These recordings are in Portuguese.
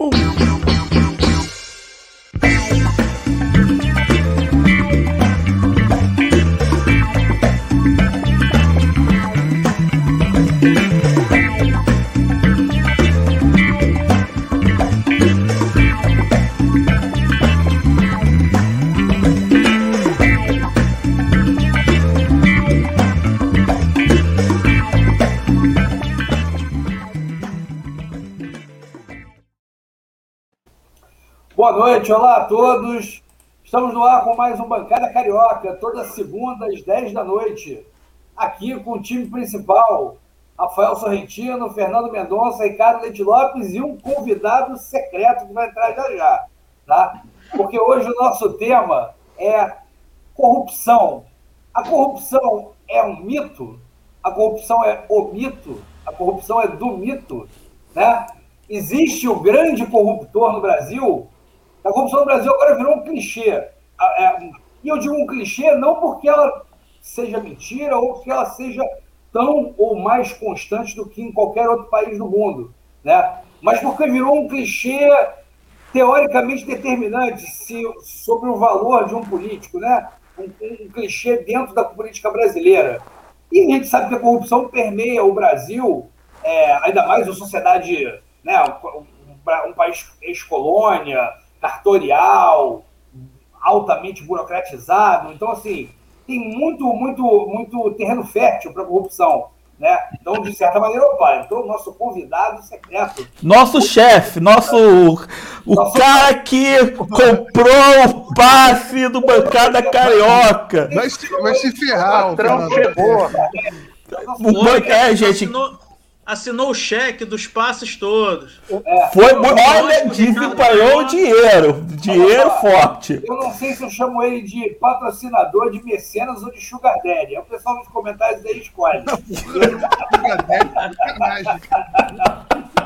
Boa noite, olá a todos. Estamos no ar com mais um Bancada Carioca, toda segunda às 10 da noite. Aqui com o time principal, Rafael Sorrentino, Fernando Mendonça, Ricardo Leite Lopes e um convidado secreto que vai entrar já já, tá? Porque hoje o nosso tema é corrupção. A corrupção é um mito? A corrupção é o mito? A corrupção é do mito, né? Existe o grande corruptor no Brasil? A corrupção no Brasil agora virou um clichê. É, e eu digo um clichê não porque ela seja mentira ou porque ela seja tão ou mais constante do que em qualquer outro país do mundo, né? mas porque virou um clichê teoricamente determinante se, sobre o valor de um político, né? Um, um, clichê dentro da política brasileira. E a gente sabe que a corrupção permeia o Brasil, é, ainda mais a sociedade, né? um, um país ex-colônia, cartorial, altamente burocratizado. Então, assim, tem muito, muito, muito terreno fértil para corrupção. Né? Então, de certa maneira, opa, então o nosso convidado secreto. Nosso chefe, nosso. O nosso cara que comprou o passe do Bancada Carioca. Vai se, vai se ferrar, o patrão chegou. É, gente. Assinou assinou o cheque dos passes todos. É. Foi, olha, desempenhou dinheiro, dinheiro forte. Eu não sei se eu chamo ele de patrocinador, de mecenas ou de sugar daddy. É o pessoal nos comentários aí escolhe. sugar daddy,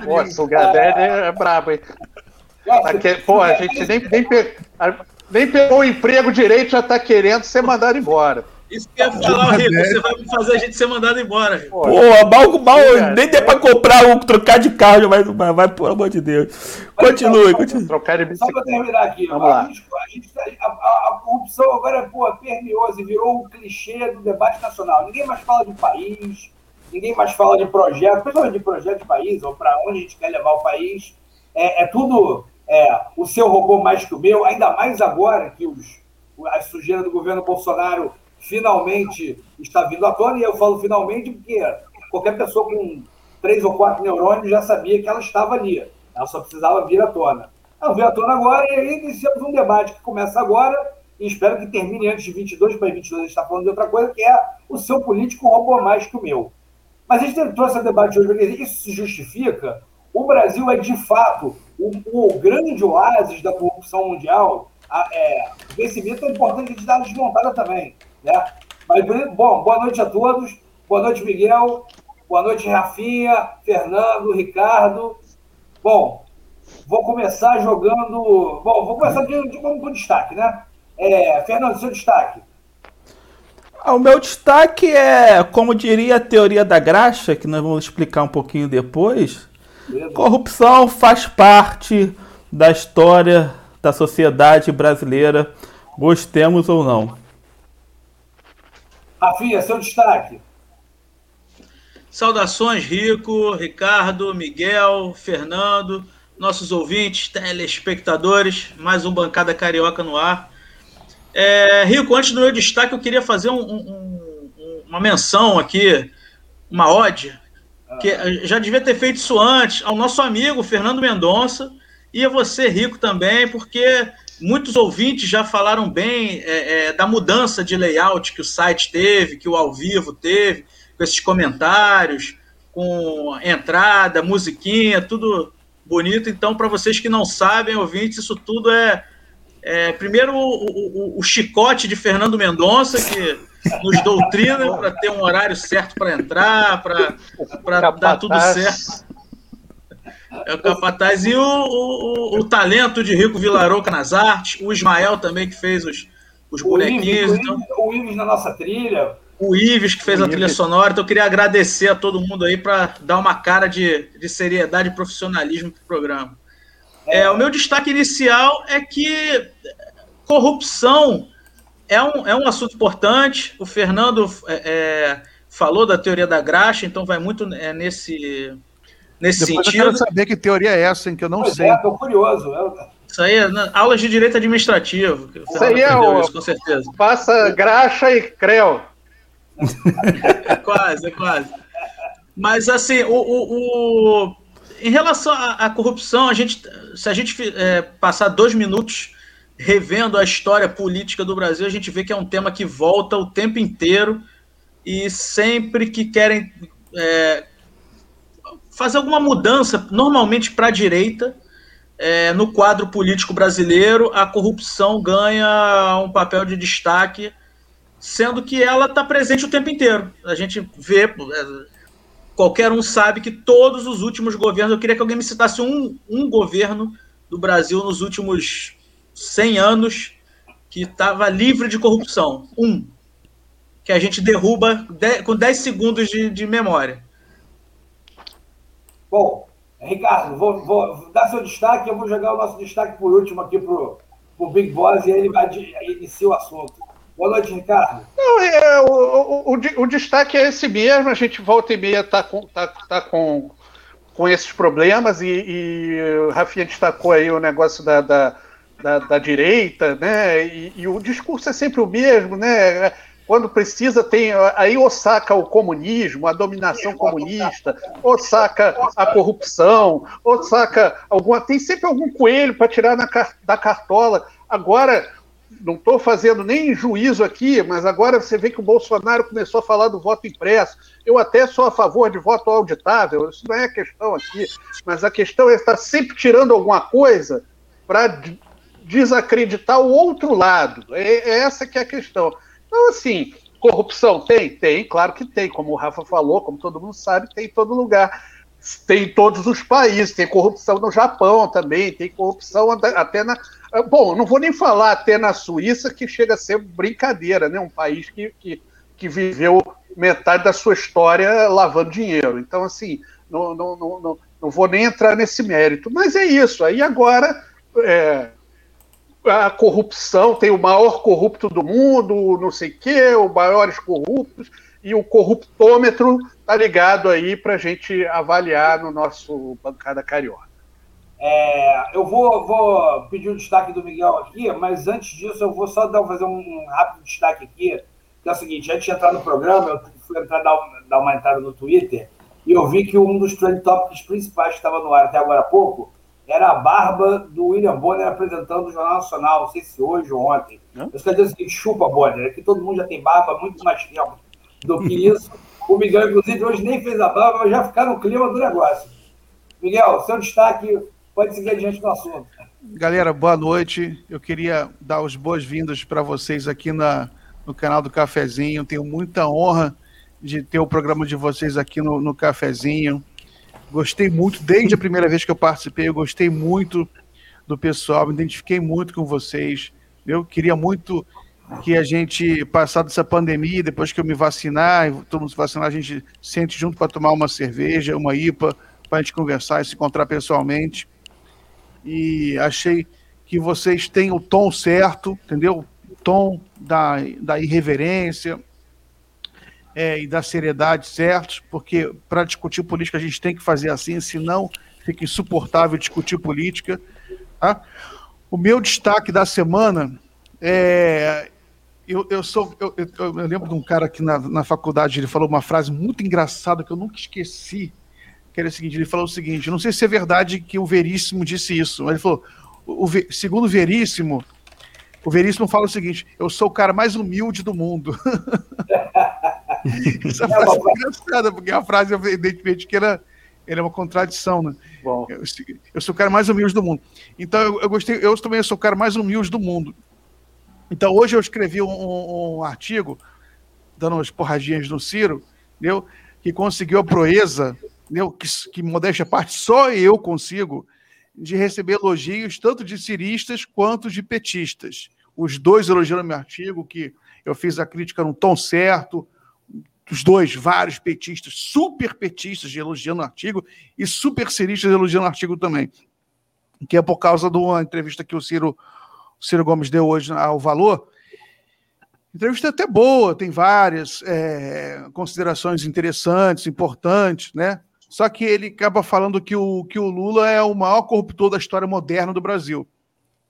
Pô, sugar daddy é brabo, hein? Aqui, pô, a gente nem, nem, nem pegou o emprego direito, já tá querendo ser mandado embora. Isso que eu ia falar, Rico. Você vai fazer a gente ser mandado embora, Rico. Pô, mal, mal nem deu pra comprar um, trocar de carro, vai, vai, vai, pelo amor de Deus. Continue, só, continue. Trocar de bicicleta. Só pra terminar aqui, Vamos a, lá. A, gente, a, a, a, corrupção agora pô, permeou e virou um clichê do debate nacional. Ninguém mais fala de país, ninguém mais fala de projeto, principalmente de projeto de país, ou para onde a gente quer levar o país. É, é tudo é, o seu robô mais que o meu, ainda mais agora que os, a sujeira do governo Bolsonaro finalmente está vindo à tona, e eu falo finalmente porque qualquer pessoa com três ou quatro neurônios já sabia que ela estava ali, ela só precisava vir à tona. Ela veio à tona agora e aí iniciamos um debate que começa agora e espero que termine antes de 22 para 22, a gente está falando de outra coisa, que é o seu político roubou mais que o meu. Mas a gente trouxe esse debate hoje porque isso se justifica. O Brasil é, de fato, o, o grande oásis da corrupção mundial. A, é, o vencimento é importante a gente dar desmontada também. Né? Mas, bom, boa noite a todos. Boa noite, Miguel. Boa noite, Rafinha, Fernando, Ricardo. Bom, vou começar jogando. Bom, vou começar de, de, com destaque, né? É, Fernando, seu destaque. Ah, o meu destaque é, como diria a teoria da graxa, que nós vamos explicar um pouquinho depois. Beleza. Corrupção faz parte da história da sociedade brasileira, gostemos ou não. Rafinha, seu destaque. Saudações, Rico, Ricardo, Miguel, Fernando, nossos ouvintes, telespectadores, mais um Bancada Carioca no ar. É, Rico, antes do meu destaque, eu queria fazer um, um, uma menção aqui, uma ode, que já devia ter feito isso antes, ao nosso amigo Fernando Mendonça e a você, Rico, também, porque Muitos ouvintes já falaram bem é, é, da mudança de layout que o site teve, que o ao vivo teve, com esses comentários, com entrada, musiquinha, tudo bonito. Então, para vocês que não sabem, ouvintes, isso tudo é, é primeiro o, o, o, chicote de Fernando Mendonça, que nos doutrina para ter um horário certo para entrar, para dar tudo certo. É o Capataz. E o, o, o, talento de Rico Vilarouca nas artes, o Ismael também, que fez os, os bonequinhos. O Ives, então... o Ives na nossa trilha. O Ives, que fez o a trilha sonora. Então, eu queria agradecer a todo mundo aí para dar uma cara de, de seriedade e profissionalismo para o programa. É, o meu destaque inicial é que corrupção é um, é um assunto importante. O Fernando é, é falou da teoria da graxa, então vai muito é, nesse, nesse Depois sentido. Eu quero saber que teoria é essa, em que eu não pois sei. É, tô curioso. Isso aí é aulas de direito administrativo. Isso aí é o, isso, com certeza. Passa graxa e creu. é quase, é quase. Mas assim, o, o, o em relação à, à, corrupção, a gente, se a gente é, passar dois minutos revendo a história política do Brasil, a gente vê que é um tema que volta o tempo inteiro e sempre que querem é, fazer alguma mudança, normalmente para a direita, é, no quadro político brasileiro, a corrupção ganha um papel de destaque, sendo que ela está presente o tempo inteiro. A gente vê, é, qualquer um sabe que todos os últimos governos, eu queria que alguém me citasse um, um governo do Brasil nos últimos 100 anos que estava livre de corrupção. Um que a gente derruba com 10 segundos de, de memória. Bom, Ricardo, vou, vou, dar seu destaque, eu vou jogar o nosso destaque por último aqui para o Big Boss e ele vai iniciar o assunto. Boa noite, Ricardo. Não, é, o, o, o, o, destaque é esse mesmo, a gente volta e meia está com, tá, tá com, com esses problemas e, e o Rafinha destacou aí o negócio da, da, da, da direita, né? E, e, o discurso é sempre o mesmo, né? Quando precisa, tem aí ou saca o comunismo, a dominação comunista, ou saca a corrupção, ou saca alguma. Tem sempre algum coelho para tirar na, da cartola. Agora, não estou fazendo nem juízo aqui, mas agora você vê que o Bolsonaro começou a falar do voto impresso. Eu até sou a favor de voto auditável, isso não é a questão aqui, mas a questão é estar sempre tirando alguma coisa para desacreditar o outro lado. É, é essa que é a questão. Então, assim, corrupção tem? Tem, claro que tem. Como o Rafa falou, como todo mundo sabe, tem em todo lugar. Tem em todos os países. Tem corrupção no Japão também, tem corrupção até na. Bom, não vou nem falar até na Suíça, que chega a ser brincadeira, né? Um país que, que, que viveu metade da sua história lavando dinheiro. Então, assim, não, não, não, não, não vou nem entrar nesse mérito. Mas é isso. Aí agora. É, a corrupção, tem o maior corrupto do mundo, não sei o quê, os maiores corruptos, e o corruptômetro tá ligado aí para a gente avaliar no nosso Bancada Carioca. É, eu vou, vou, pedir o destaque do Miguel aqui, mas antes disso eu vou só dar, fazer um rápido destaque aqui, que é o seguinte, antes de entrar no programa, eu fui entrar, dar, dar uma entrada no Twitter, e eu vi que um dos trend topics principais que estava no ar até agora há pouco era a barba do William Bonner apresentando o Jornal Nacional, não sei se hoje ou ontem. Não? Eu quero dizer o seguinte, chupa Bonner, que todo mundo já tem barba muito mais tempo do que isso. O Miguel, inclusive, hoje nem fez a barba, mas já ficar no clima do negócio. Miguel, seu destaque pode seguir adiante no assunto. Galera, boa noite. Eu queria dar as boas-vindas para vocês aqui na, no canal do Cafezinho. Tenho muita honra de ter o programa de vocês aqui no, no Cafezinho. Gostei muito, desde a primeira vez que eu participei, eu gostei muito do pessoal, me identifiquei muito com vocês. Eu queria muito que a gente, passado essa pandemia, depois que eu me vacinar, todo mundo se vacinar, a gente sente junto para tomar uma cerveja, uma IPA, para a gente conversar e se encontrar pessoalmente. E achei que vocês têm o tom certo, entendeu? O tom da, da irreverência, é, e da seriedade certos, porque para discutir política a gente tem que fazer assim, senão fica insuportável discutir política. Tá? O meu destaque da semana é. Eu, eu sou. Eu, eu, lembro de um cara que na, na faculdade ele falou uma frase muito engraçada que eu nunca esqueci. Que era o seguinte: ele falou o seguinte: não sei se é verdade que o Veríssimo disse isso, mas ele falou: o, o, segundo Veríssimo, o Veríssimo fala o seguinte: eu sou o cara mais humilde do mundo. Essa frase é engraçada, porque a frase, evidentemente, que era, era uma contradição, né? Bom. Eu, eu, sou o cara mais humilde do mundo. Então, eu, eu, gostei, eu também sou o cara mais humilde do mundo. Então, hoje eu escrevi um, um artigo, dando umas porradinhas no Ciro, entendeu? que conseguiu a proeza, entendeu? Que, que modéstia à parte, só eu consigo, de receber elogios tanto de ciristas quanto de petistas. Os dois elogiando meu artigo, que eu fiz a crítica no tom certo, os dois, vários petistas, super petistas elogiando o artigo e super seristas elogiando o artigo também. que é por causa de uma entrevista que o Ciro, o Ciro Gomes deu hoje ao Valor. Entrevista até boa, tem várias é, considerações interessantes, importantes, né? Só que ele acaba falando que o, que o Lula é o maior corruptor da história moderna do Brasil.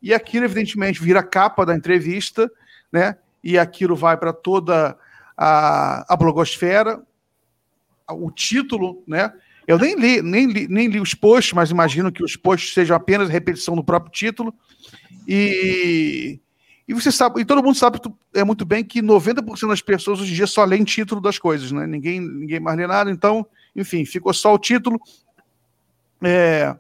E aquilo, evidentemente, vira capa da entrevista, né? E aquilo vai para toda a, a blogosfera, o título, né? Eu nem li, nem li, nem li os posts, mas imagino que os posts sejam apenas repetição do próprio título. E, e você sabe, e todo mundo sabe é muito bem que 90% das pessoas hoje em dia só leem título das coisas, né? Ninguém, ninguém mais lê nada, então, enfim, ficou só o título. É,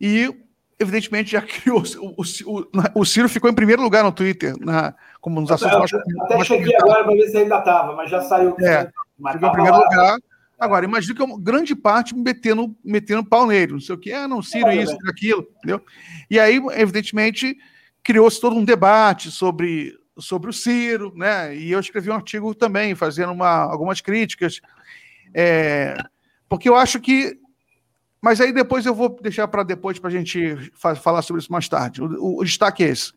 e evidentemente já criou. O, o, o, Ciro ficou em primeiro lugar no Twitter, na, como nos assuntos mais. Até mais cheguei agora para ver se ainda estava, mas já saiu. É, ficou em primeiro lá. lugar. Agora, imagino que é uma grande parte metendo, metendo pau nele, não sei o que, ah, não, Ciro, é, isso, aquilo, entendeu? E aí, evidentemente, criou-se todo um debate sobre, sobre o Ciro, né? E eu escrevi um artigo também, fazendo uma, algumas críticas, é, porque eu acho que. Mas aí depois eu vou deixar para depois para a gente falar sobre isso mais tarde. O, o, destaque é esse.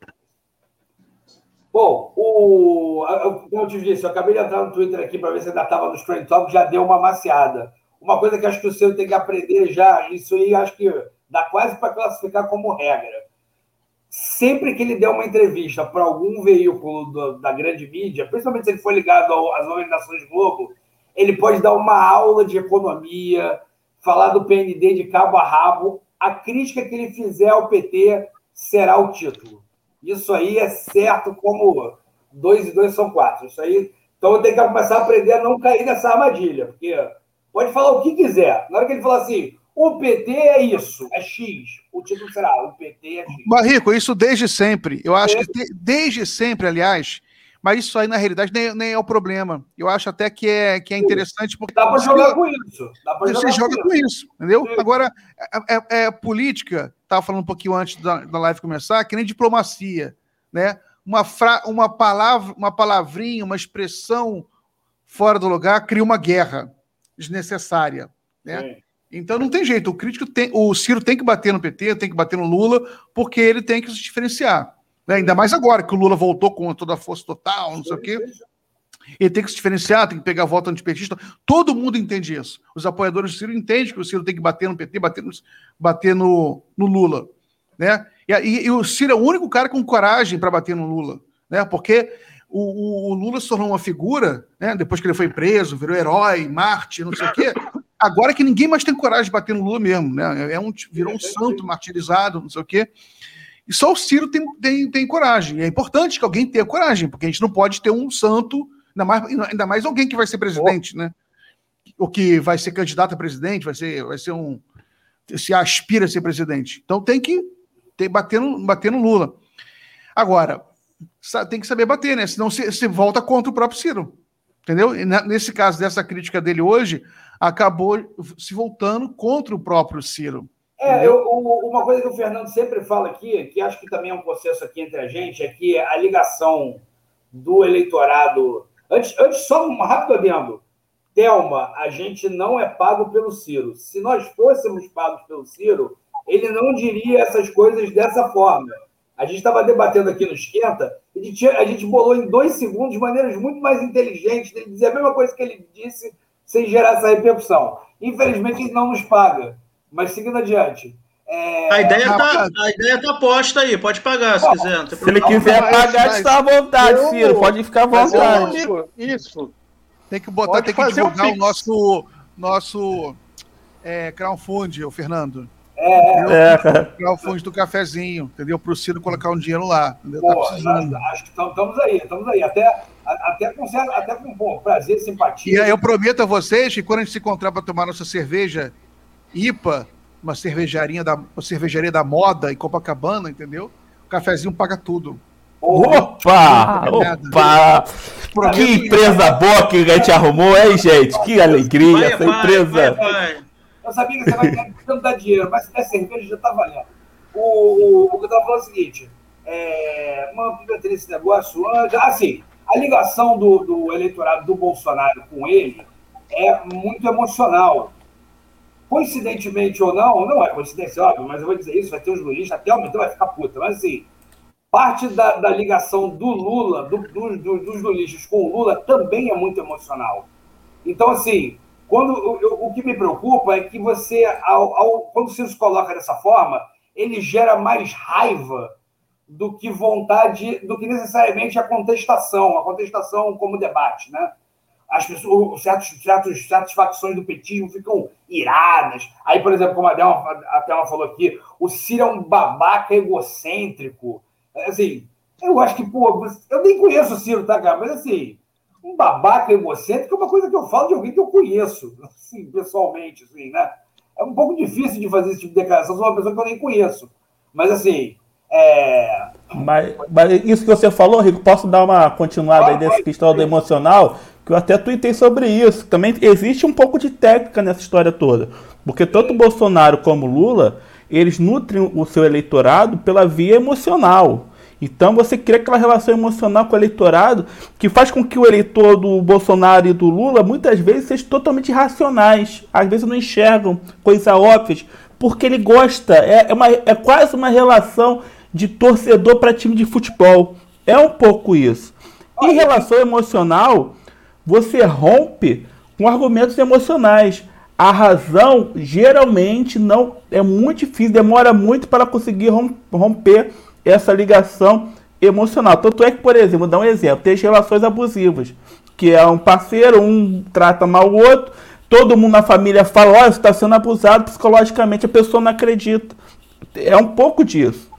Bom, o, como eu te disse, eu acabei de entrar no Twitter aqui para ver se ainda estava no Trend Talk, já deu uma maciada. Uma coisa que acho que o seu tem que aprender já, isso aí acho que dá quase para classificar como regra. Sempre que ele der uma entrevista para algum veículo do, da grande mídia, principalmente se ele for ligado às organizações Globo, ele pode dar uma aula de economia, falar do PND de cabo a rabo. A crítica que ele fizer ao PT será o título. Isso aí é certo como dois e dois são quatro. Isso aí. Então eu tenho que começar a aprender a não cair nessa armadilha, porque pode falar o que quiser. Na hora que ele falar assim, o PT é isso, é X. O título será, o PT é X. Barrico, isso desde sempre. Eu acho que desde sempre, aliás, mas isso aí na realidade nem, nem, é o problema. Eu acho até que é, que é interessante porque. Dá para jogar com isso. Você joga com isso, isso entendeu? Sim. Agora, é, é, é política, estava falando um pouquinho antes da, da live começar, que nem diplomacia, né? Uma, fra, uma palavra, uma palavrinha, uma expressão fora do lugar cria uma guerra desnecessária, né? Sim. Então não tem jeito, o crítico tem, o Ciro tem que bater no PT, tem que bater no Lula, porque ele tem que se diferenciar. Né? Ainda mais agora que o Lula voltou com toda a força total, não sei o quê. Ele tem que se diferenciar, tem que pegar a volta antipetista. Todo mundo entende isso. Os apoiadores do Ciro entendem que o Ciro tem que bater no PT, bater no, bater no, no Lula. Né? E, e, e, o Ciro é o único cara com coragem para bater no Lula. Né? Porque o, o, o, Lula se tornou uma figura, né? depois que ele foi preso, virou herói, Marte, não sei o quê. Agora que ninguém mais tem coragem de bater no Lula mesmo. Né? É um, virou um santo martirizado, não sei o quê. E só o Ciro tem, tem, tem coragem. E é importante que alguém tenha coragem, porque a gente não pode ter um santo, ainda mais, ainda mais alguém que vai ser presidente, oh. né? Ou que vai ser candidato a presidente, vai ser, vai ser um. se aspira a ser presidente. Então tem que ter, bater, no, bater no Lula. Agora, tem que saber bater, né? Senão se, se volta contra o próprio Ciro. Entendeu? E nesse caso dessa crítica dele hoje, acabou se voltando contra o próprio Ciro. É, eu, uma coisa que o Fernando sempre fala aqui, que acho que também é um consenso aqui entre a gente, é que a ligação do eleitorado. Antes, antes só um rápido adendo. Thelma, a gente não é pago pelo Ciro. Se nós fôssemos pagos pelo Ciro, ele não diria essas coisas dessa forma. A gente estava debatendo aqui no Esquenta, e a gente, a gente bolou em dois segundos de maneiras muito mais inteligentes ele dizer a mesma coisa que ele disse sem gerar essa repercussão. Infelizmente, ele não nos paga. Mas seguindo adiante. É... A, ideia tá, a ideia tá posta aí, pode pagar se quiser. Se ele quiser pagar, está à vontade, eu, Ciro, pode ficar à vontade. Eu, isso. Tem que botar, pode tem que divulgar o, o nosso, nosso é, crowdfund, o Fernando. É, é, cara. Crowdfund do cafezinho, entendeu? Para o Ciro colocar um dinheiro lá. Pô, tá precisando. Acho que estamos aí, estamos aí. Até, até com, até com bom, prazer, simpatia. E aí eu prometo a vocês que quando a gente se encontrar para tomar nossa cerveja IPA, uma cervejaria da, uma cervejaria da moda em Copacabana, entendeu? O cafezinho paga tudo. Opa! Opa! Que empresa boa que a gente arrumou, hein, gente? Que alegria vai, essa vai, empresa. Vai, eu sabia que você vai não dar dinheiro, mas se der cerveja já tá valendo. O, o, o que eu tava falando é o seguinte: é, mano, ter esse negócio. Assim, a ligação do, do eleitorado do Bolsonaro com ele é muito emocional coincidentemente ou não, não é coincidência, óbvio, mas eu vou dizer isso, vai ter os lulistas, até o então vai ficar puta, mas assim, parte da, da ligação do Lula, do, do, do, dos lulistas com o Lula também é muito emocional. Então, assim, quando eu, o que me preocupa é que você, ao, ao, quando você se coloca dessa forma, ele gera mais raiva do que vontade, do que necessariamente a contestação, a contestação como debate, né? As pessoas, certos, certos, certas facções do petismo ficam iradas. Aí, por exemplo, como a Thelma, a Thelma falou aqui, o Ciro é um babaca egocêntrico. Assim, eu acho que, pô, eu nem conheço o Ciro, tá, cara? Mas assim, um babaca egocêntrico é uma coisa que eu falo de alguém que eu conheço, assim, pessoalmente, assim, né? É um pouco difícil de fazer esse tipo de declaração, sou uma pessoa que eu nem conheço. Mas, assim, é... Mas, mas, isso que você falou, Rico, posso dar uma continuada aí dessa questão do emocional? Que eu até tuitei sobre isso. Também existe um pouco de técnica nessa história toda. Porque tanto Bolsonaro como Lula, eles nutrem o seu eleitorado pela via emocional. Então você cria aquela relação emocional com o eleitorado que faz com que o eleitor do Bolsonaro e do Lula muitas vezes sejam totalmente irracionais. Às vezes não enxergam coisas óbvias, porque ele gosta. É, é, uma, é quase uma relação de torcedor para time de futebol. É um pouco isso. Em relação emocional, você rompe com argumentos emocionais. A razão geralmente não é muito difícil, demora muito para conseguir romper essa ligação emocional. Tanto é que, por exemplo, vou dar um exemplo: tem as relações abusivas, que é um parceiro, um trata mal o outro, todo mundo na família fala: olha, você está sendo abusado psicologicamente, a pessoa não acredita. É um pouco disso.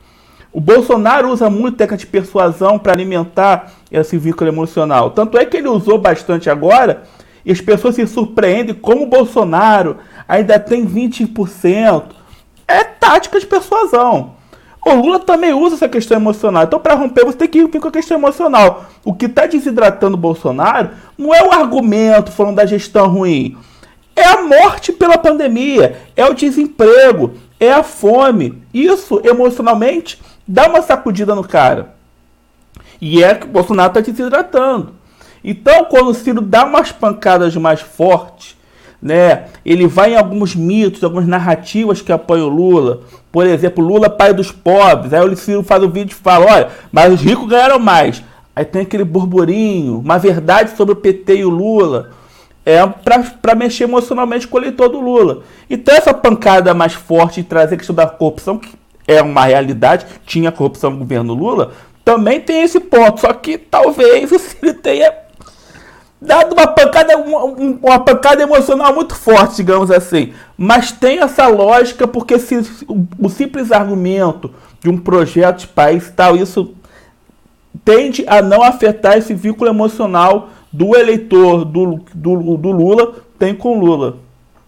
O Bolsonaro usa muito técnica de persuasão para alimentar esse vínculo emocional. Tanto é que ele usou bastante agora, e as pessoas se surpreendem como o Bolsonaro ainda tem 20%. É tática de persuasão. O Lula também usa essa questão emocional. Então, para romper, você tem que vir com a questão emocional. O que está desidratando o Bolsonaro não é o argumento falando da gestão ruim. É a morte pela pandemia, é o desemprego, é a fome. Isso, emocionalmente, dá uma sacudida no cara. E é que o Bolsonaro está desidratando. Então, quando o Ciro dá umas pancadas mais fortes, né? Ele vai em alguns mitos, algumas narrativas que apoiam o Lula. Por exemplo, Lula pai dos pobres. Aí o Ciro faz um vídeo e fala: olha, mas os ricos ganharam mais. Aí tem aquele burburinho, uma verdade sobre o PT e o Lula. É para mexer emocionalmente com o eleitor do Lula. Então, essa pancada mais forte de trazer a questão da corrupção, que é uma realidade, tinha corrupção no governo Lula, também tem esse ponto. Só que talvez o Ciro tenha dado uma pancada, uma, uma, pancada emocional muito forte, digamos assim. Mas tem essa lógica, porque se, o, o, simples argumento de um projeto de país tal, isso tende a não afetar esse vínculo emocional do eleitor do, do, do Lula tem com Lula.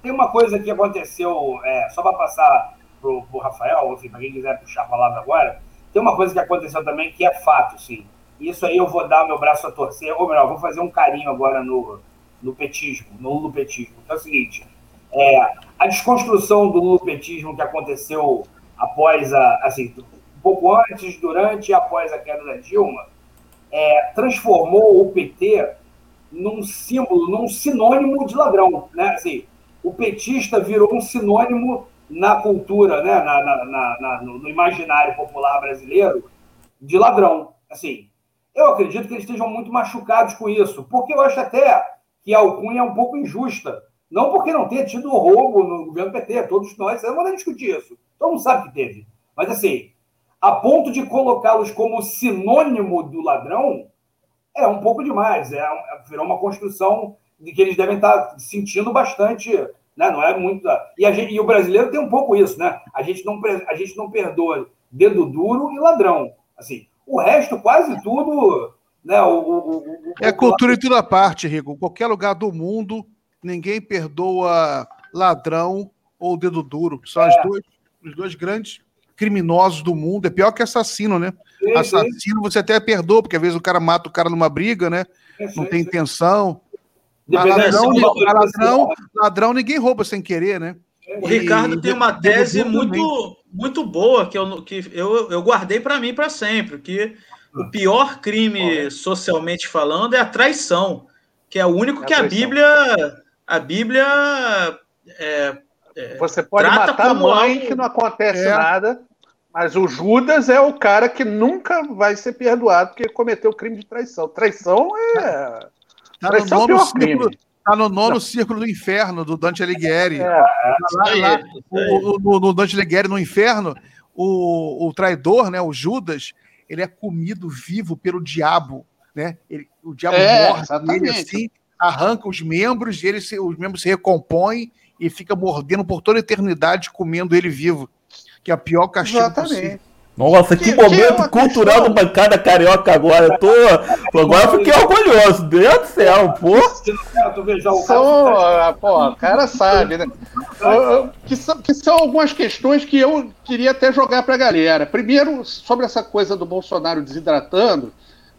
Tem uma coisa que aconteceu, é, só para passar para o Rafael, enfim, para quem quiser puxar a palavra agora, tem uma coisa que aconteceu também que é fato, sim isso aí eu vou dar meu braço a torcer, ou melhor, vou fazer um carinho agora no, no petismo, no lupetismo. Então é o seguinte, é, a desconstrução do lupetismo que aconteceu após a, assim, um pouco antes, durante e após a queda da Dilma, é, transformou o PT num símbolo, num sinônimo de ladrão, né? Assim, o petista virou um sinônimo na cultura, né? Na, na, na, no, imaginário popular brasileiro de ladrão. Assim, eu acredito que eles estejam muito machucados com isso, porque eu acho até que a alcunha é um pouco injusta. Não porque não tenha tido roubo no governo PT, todos nós, eu não vou discutir isso. Todo mundo sabe que teve. Mas assim, a ponto de colocá-los como sinônimo do ladrão, é um pouco demais. É, virou uma construção de que eles devem estar sentindo bastante, né? Não é muito. E, a gente, e o brasileiro tem um pouco isso, né? A gente não, a gente não perdoa dedo duro e ladrão. Assim, o resto, quase tudo. Né, o, o, o, é cultura em toda parte, Rico. Em qualquer lugar do mundo, ninguém perdoa ladrão ou dedo duro. São é. dois, os dois grandes criminosos do mundo. É pior que assassino, né? Sim, assassino você até perdoa, porque às vezes o cara mata o cara numa briga, né? Não tem intenção. Ladrão, ladrão, ladrão, ninguém rouba sem querer, né? O Ricardo e, tem uma tese muito, muito boa que eu, que eu, eu guardei para mim para sempre, que o pior crime socialmente falando é a traição, que é o único é que a Bíblia a Bíblia é, É, você pode matar a mãe algo... que não acontece é. nada, mas o Judas é o cara que nunca vai ser perdoado porque cometeu crime de traição. Traição é. Tá no é nono círculo, tá no nono círculo do inferno do Dante Alighieri. É, lá, lá, o, o, no Dante Alighieri no inferno, o, o traidor, né, o Judas, ele é comido vivo pelo diabo, né? Ele, o diabo é, morde ele assim, arranca os membros, ele se, os membros se recompõem e fica mordendo por toda a eternidade, comendo ele vivo que é a pior castigo Exatamente. possível. Nossa, que, que momento que cultural do bancada carioca agora. Eu tô. Agora eu fiquei orgulhoso. Deus do céu, pô. São, ah, pô, o cara sabe, né? Que são, que são algumas questões que eu queria até jogar pra galera. Primeiro, sobre essa coisa do Bolsonaro desidratando,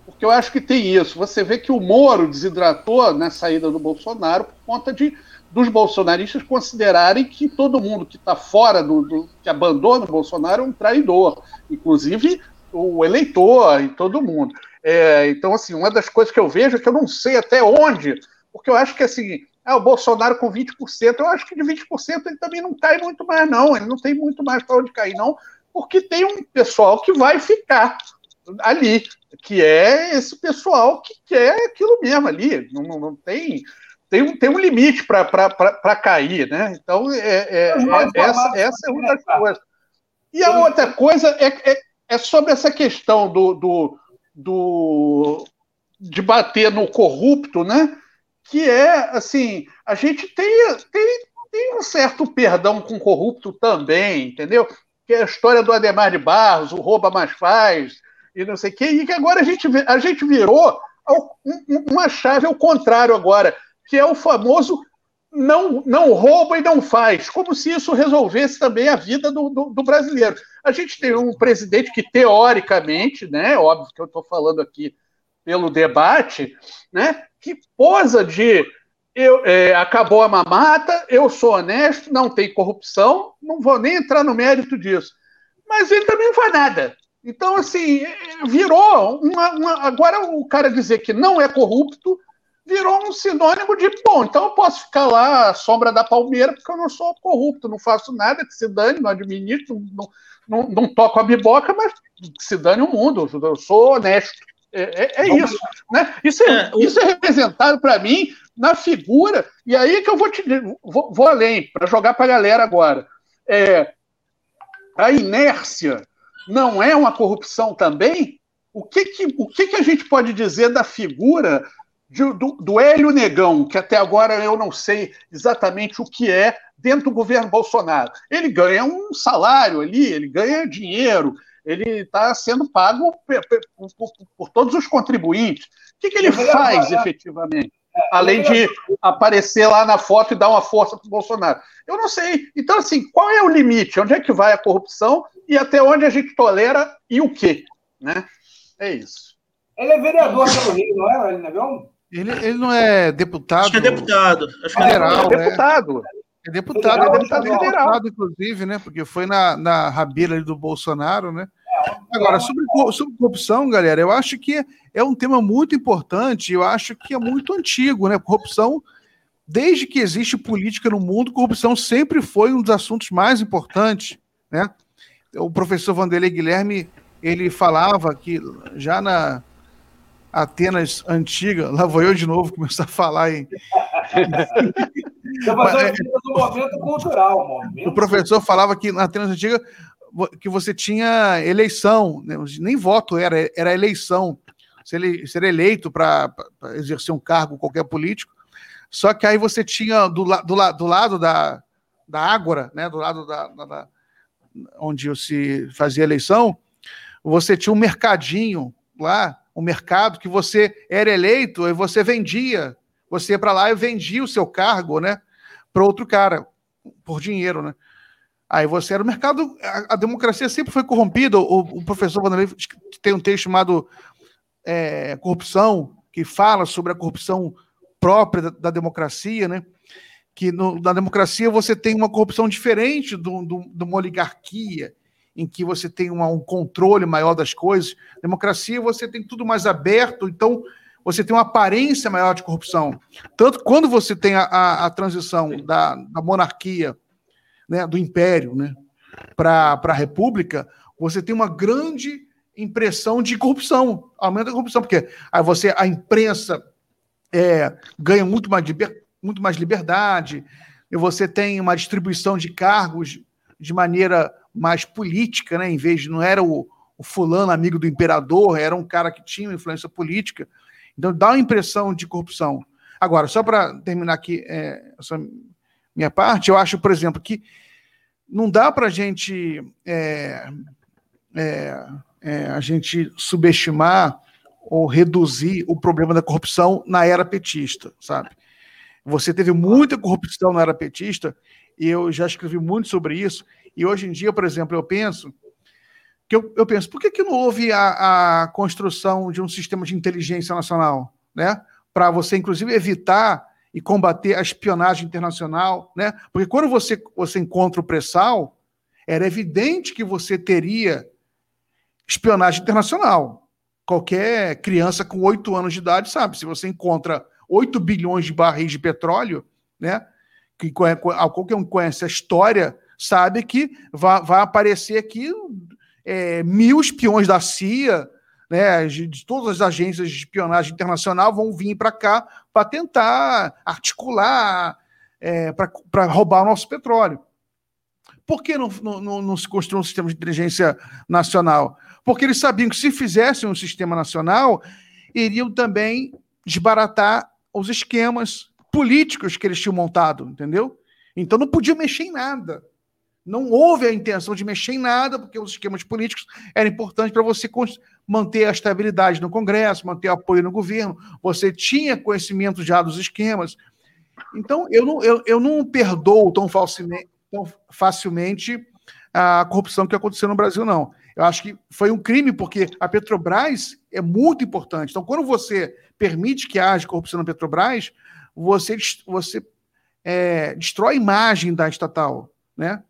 porque eu acho que tem isso. Você vê que o Moro desidratou na saída do Bolsonaro por conta de dos bolsonaristas considerarem que todo mundo que está fora do, do, que abandona o Bolsonaro é um traidor, inclusive o eleitor e todo mundo. É, então, assim, uma das coisas que eu vejo é que eu não sei até onde, porque eu acho que assim, ah, o Bolsonaro com 20%, eu acho que de 20% ele também não cai muito mais, não. Ele não tem muito mais para onde cair, não, porque tem um pessoal que vai ficar ali, que é esse pessoal que quer aquilo mesmo ali. Não, não tem tem um, tem um limite para cair, né? Então, é, é, é essa, essa é uma das coisas. E a outra coisa é, é, é sobre essa questão do, do, do, de bater no corrupto, né? Que é, assim, a gente tem, tem, tem um certo perdão com corrupto também, entendeu? Que é a história do Ademar de Barros, o rouba mais faz, e não sei o quê, e que agora a gente, a gente virou uma chave ao contrário agora que é o famoso não, não rouba e não faz, como se isso resolvesse também a vida do, do, do brasileiro. A gente tem um presidente que, teoricamente, né, óbvio que eu estou falando aqui pelo debate, né, que posa de eu, é, acabou a mamata, eu sou honesto, não tem corrupção, não vou nem entrar no mérito disso. Mas ele também não faz nada. Então, assim, virou uma, uma. Agora o cara dizer que não é corrupto virou um sinônimo de, bom, então eu posso ficar lá à sombra da palmeira porque eu não sou corrupto, não faço nada, que se dane, não administro, não, não, não toco a biboca, mas que se dane o mundo, eu sou honesto. É, é, é isso. Né? Isso, é, é isso é representado para mim na figura, e aí que eu vou te vou, vou além, para jogar para a galera agora. É, a inércia não é uma corrupção também? O que, que, o que, que a gente pode dizer da figura de, do, do Hélio Negão, que até agora eu não sei exatamente o que é dentro do governo Bolsonaro. Ele ganha um salário ali, ele ganha dinheiro, ele está sendo pago por, por, por, todos os contribuintes. O que, que ele faz efetivamente? Além de aparecer lá na foto e dar uma força para o Bolsonaro. Eu não sei. Então, assim, qual é o limite? Onde é que vai a corrupção e até onde a gente tolera e o quê? Né? É isso. Ele é vereador pelo Rio, não é, Negão? Ele, ele não é deputado. Acho que é deputado. Acho que é federal, é deputado. É deputado, é deputado federal, inclusive, né? Porque foi na, na rabeira do Bolsonaro, né? Agora, sobre, sobre corrupção, galera, eu acho que é um tema muito importante, eu acho que é muito antigo, né? Corrupção, desde que existe política no mundo, corrupção sempre foi um dos assuntos mais importantes, né? O professor Vanderlei Guilherme, ele falava que já na, Atenas antiga, lá vou eu de novo começar a falar em. Um momento cultural. O professor falava que na Atenas antiga que você tinha eleição, né? nem voto era, era eleição. Ser, ser eleito para exercer um cargo, qualquer político. Só que aí você tinha do, do, do lado da, da Ágora, né? do lado da, da, onde se fazia eleição, você tinha um mercadinho lá um mercado que você era eleito e você vendia. Você ia para lá e vendia o seu cargo, né? Para outro cara, por dinheiro, né? Aí você era o mercado. A, a democracia sempre foi corrompida. O, o professor Vanderlei tem um texto chamado é, Corrupção, que fala sobre a corrupção própria da, da democracia, né? Que no, na democracia você tem uma corrupção diferente de uma oligarquia em que você tem uma, um controle maior das coisas. Democracia, você tem tudo mais aberto, então você tem uma aparência maior de corrupção. Tanto quando você tem a, a, a transição da, da monarquia né, do império né, para a república, você tem uma grande impressão de corrupção, aumenta a corrupção, porque aí você, a imprensa é, ganha muito mais, liber, muito mais liberdade, e você tem uma distribuição de cargos de maneira mais política, né? Em vez de não era o, o fulano amigo do imperador, era um cara que tinha influência política. Então dá uma impressão de corrupção. Agora, só para terminar aqui é, essa minha parte, eu acho, por exemplo, que não dá para a gente é, é, é, a gente subestimar ou reduzir o problema da corrupção na era petista, sabe? Você teve muita corrupção na era petista, e eu já escrevi muito sobre isso, e hoje em dia, por exemplo, eu penso que eu, eu penso, por que, que não houve a, a construção de um sistema de inteligência nacional, né? Para você, inclusive, evitar e combater a espionagem internacional, né? Porque quando você, você encontra o pré-sal, era evidente que você teria espionagem internacional. Qualquer criança com oito anos de idade sabe, se você encontra 8 bilhões de barris de petróleo, né? Que qualquer um conhece a história, sabe que vai, vai aparecer aqui é, mil espiões da CIA, né, de, todas as agências de espionagem internacional vão vir para cá para tentar articular é, para roubar o nosso petróleo. Por que não, não, não se construiu um sistema de inteligência nacional? Porque eles sabiam que se fizessem um sistema nacional, iriam também desbaratar os esquemas políticos que eles tinham montado, entendeu? Então não podia mexer em nada. Não houve a intenção de mexer em nada, porque os esquemas políticos eram importantes para você manter a estabilidade no Congresso, manter o apoio no governo. Você tinha conhecimento já dos esquemas. Então, eu não, eu, eu não perdoo tão facilmente, tão facilmente a corrupção que aconteceu no Brasil, não. Eu acho que foi um crime, porque a Petrobras é muito importante. Então, quando você permite que haja corrupção na Petrobras, você, você é, destrói a imagem da estatal, né?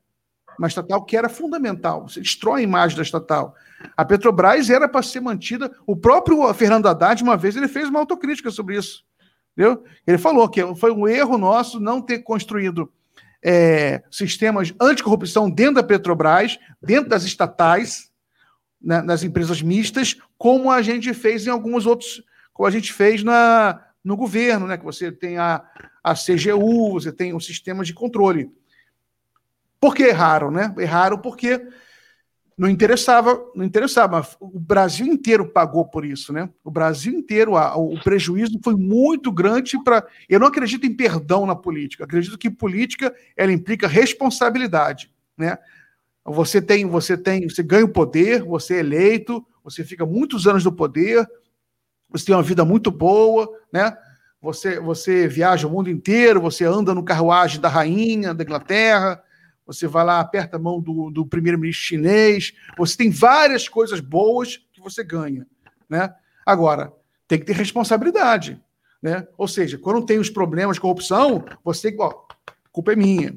Uma estatal que era fundamental. Você destrói a imagem da estatal. A Petrobras era para ser mantida. O próprio Fernando Haddad, uma vez, ele fez uma autocrítica sobre isso. Entendeu? Ele falou que foi um erro nosso não ter construído é, sistemas anticorrupção dentro da Petrobras, dentro das estatais, né, nas empresas mistas, como a gente fez em alguns outros, como a gente fez na, no governo, né? Que você tem a, a CGU, você tem um sistema de controle. Por que erraram, né? Erraram porque não interessava, não interessava. O Brasil inteiro pagou por isso, né? O Brasil inteiro, a, o prejuízo foi muito grande para. Eu não acredito em perdão na política. Acredito que política ela implica responsabilidade, né? Você tem, você tem, você ganha o poder, você é eleito, você fica muitos anos no poder, você tem uma vida muito boa, né? Você, você viaja o mundo inteiro, você anda no carruagem da rainha da Inglaterra, você vai lá, aperta a mão do, do primeiro-ministro chinês, você tem várias coisas boas que você ganha. Né? Agora, tem que ter responsabilidade. Né? Ou seja, quando tem os problemas de corrupção, você, ó, culpa é minha.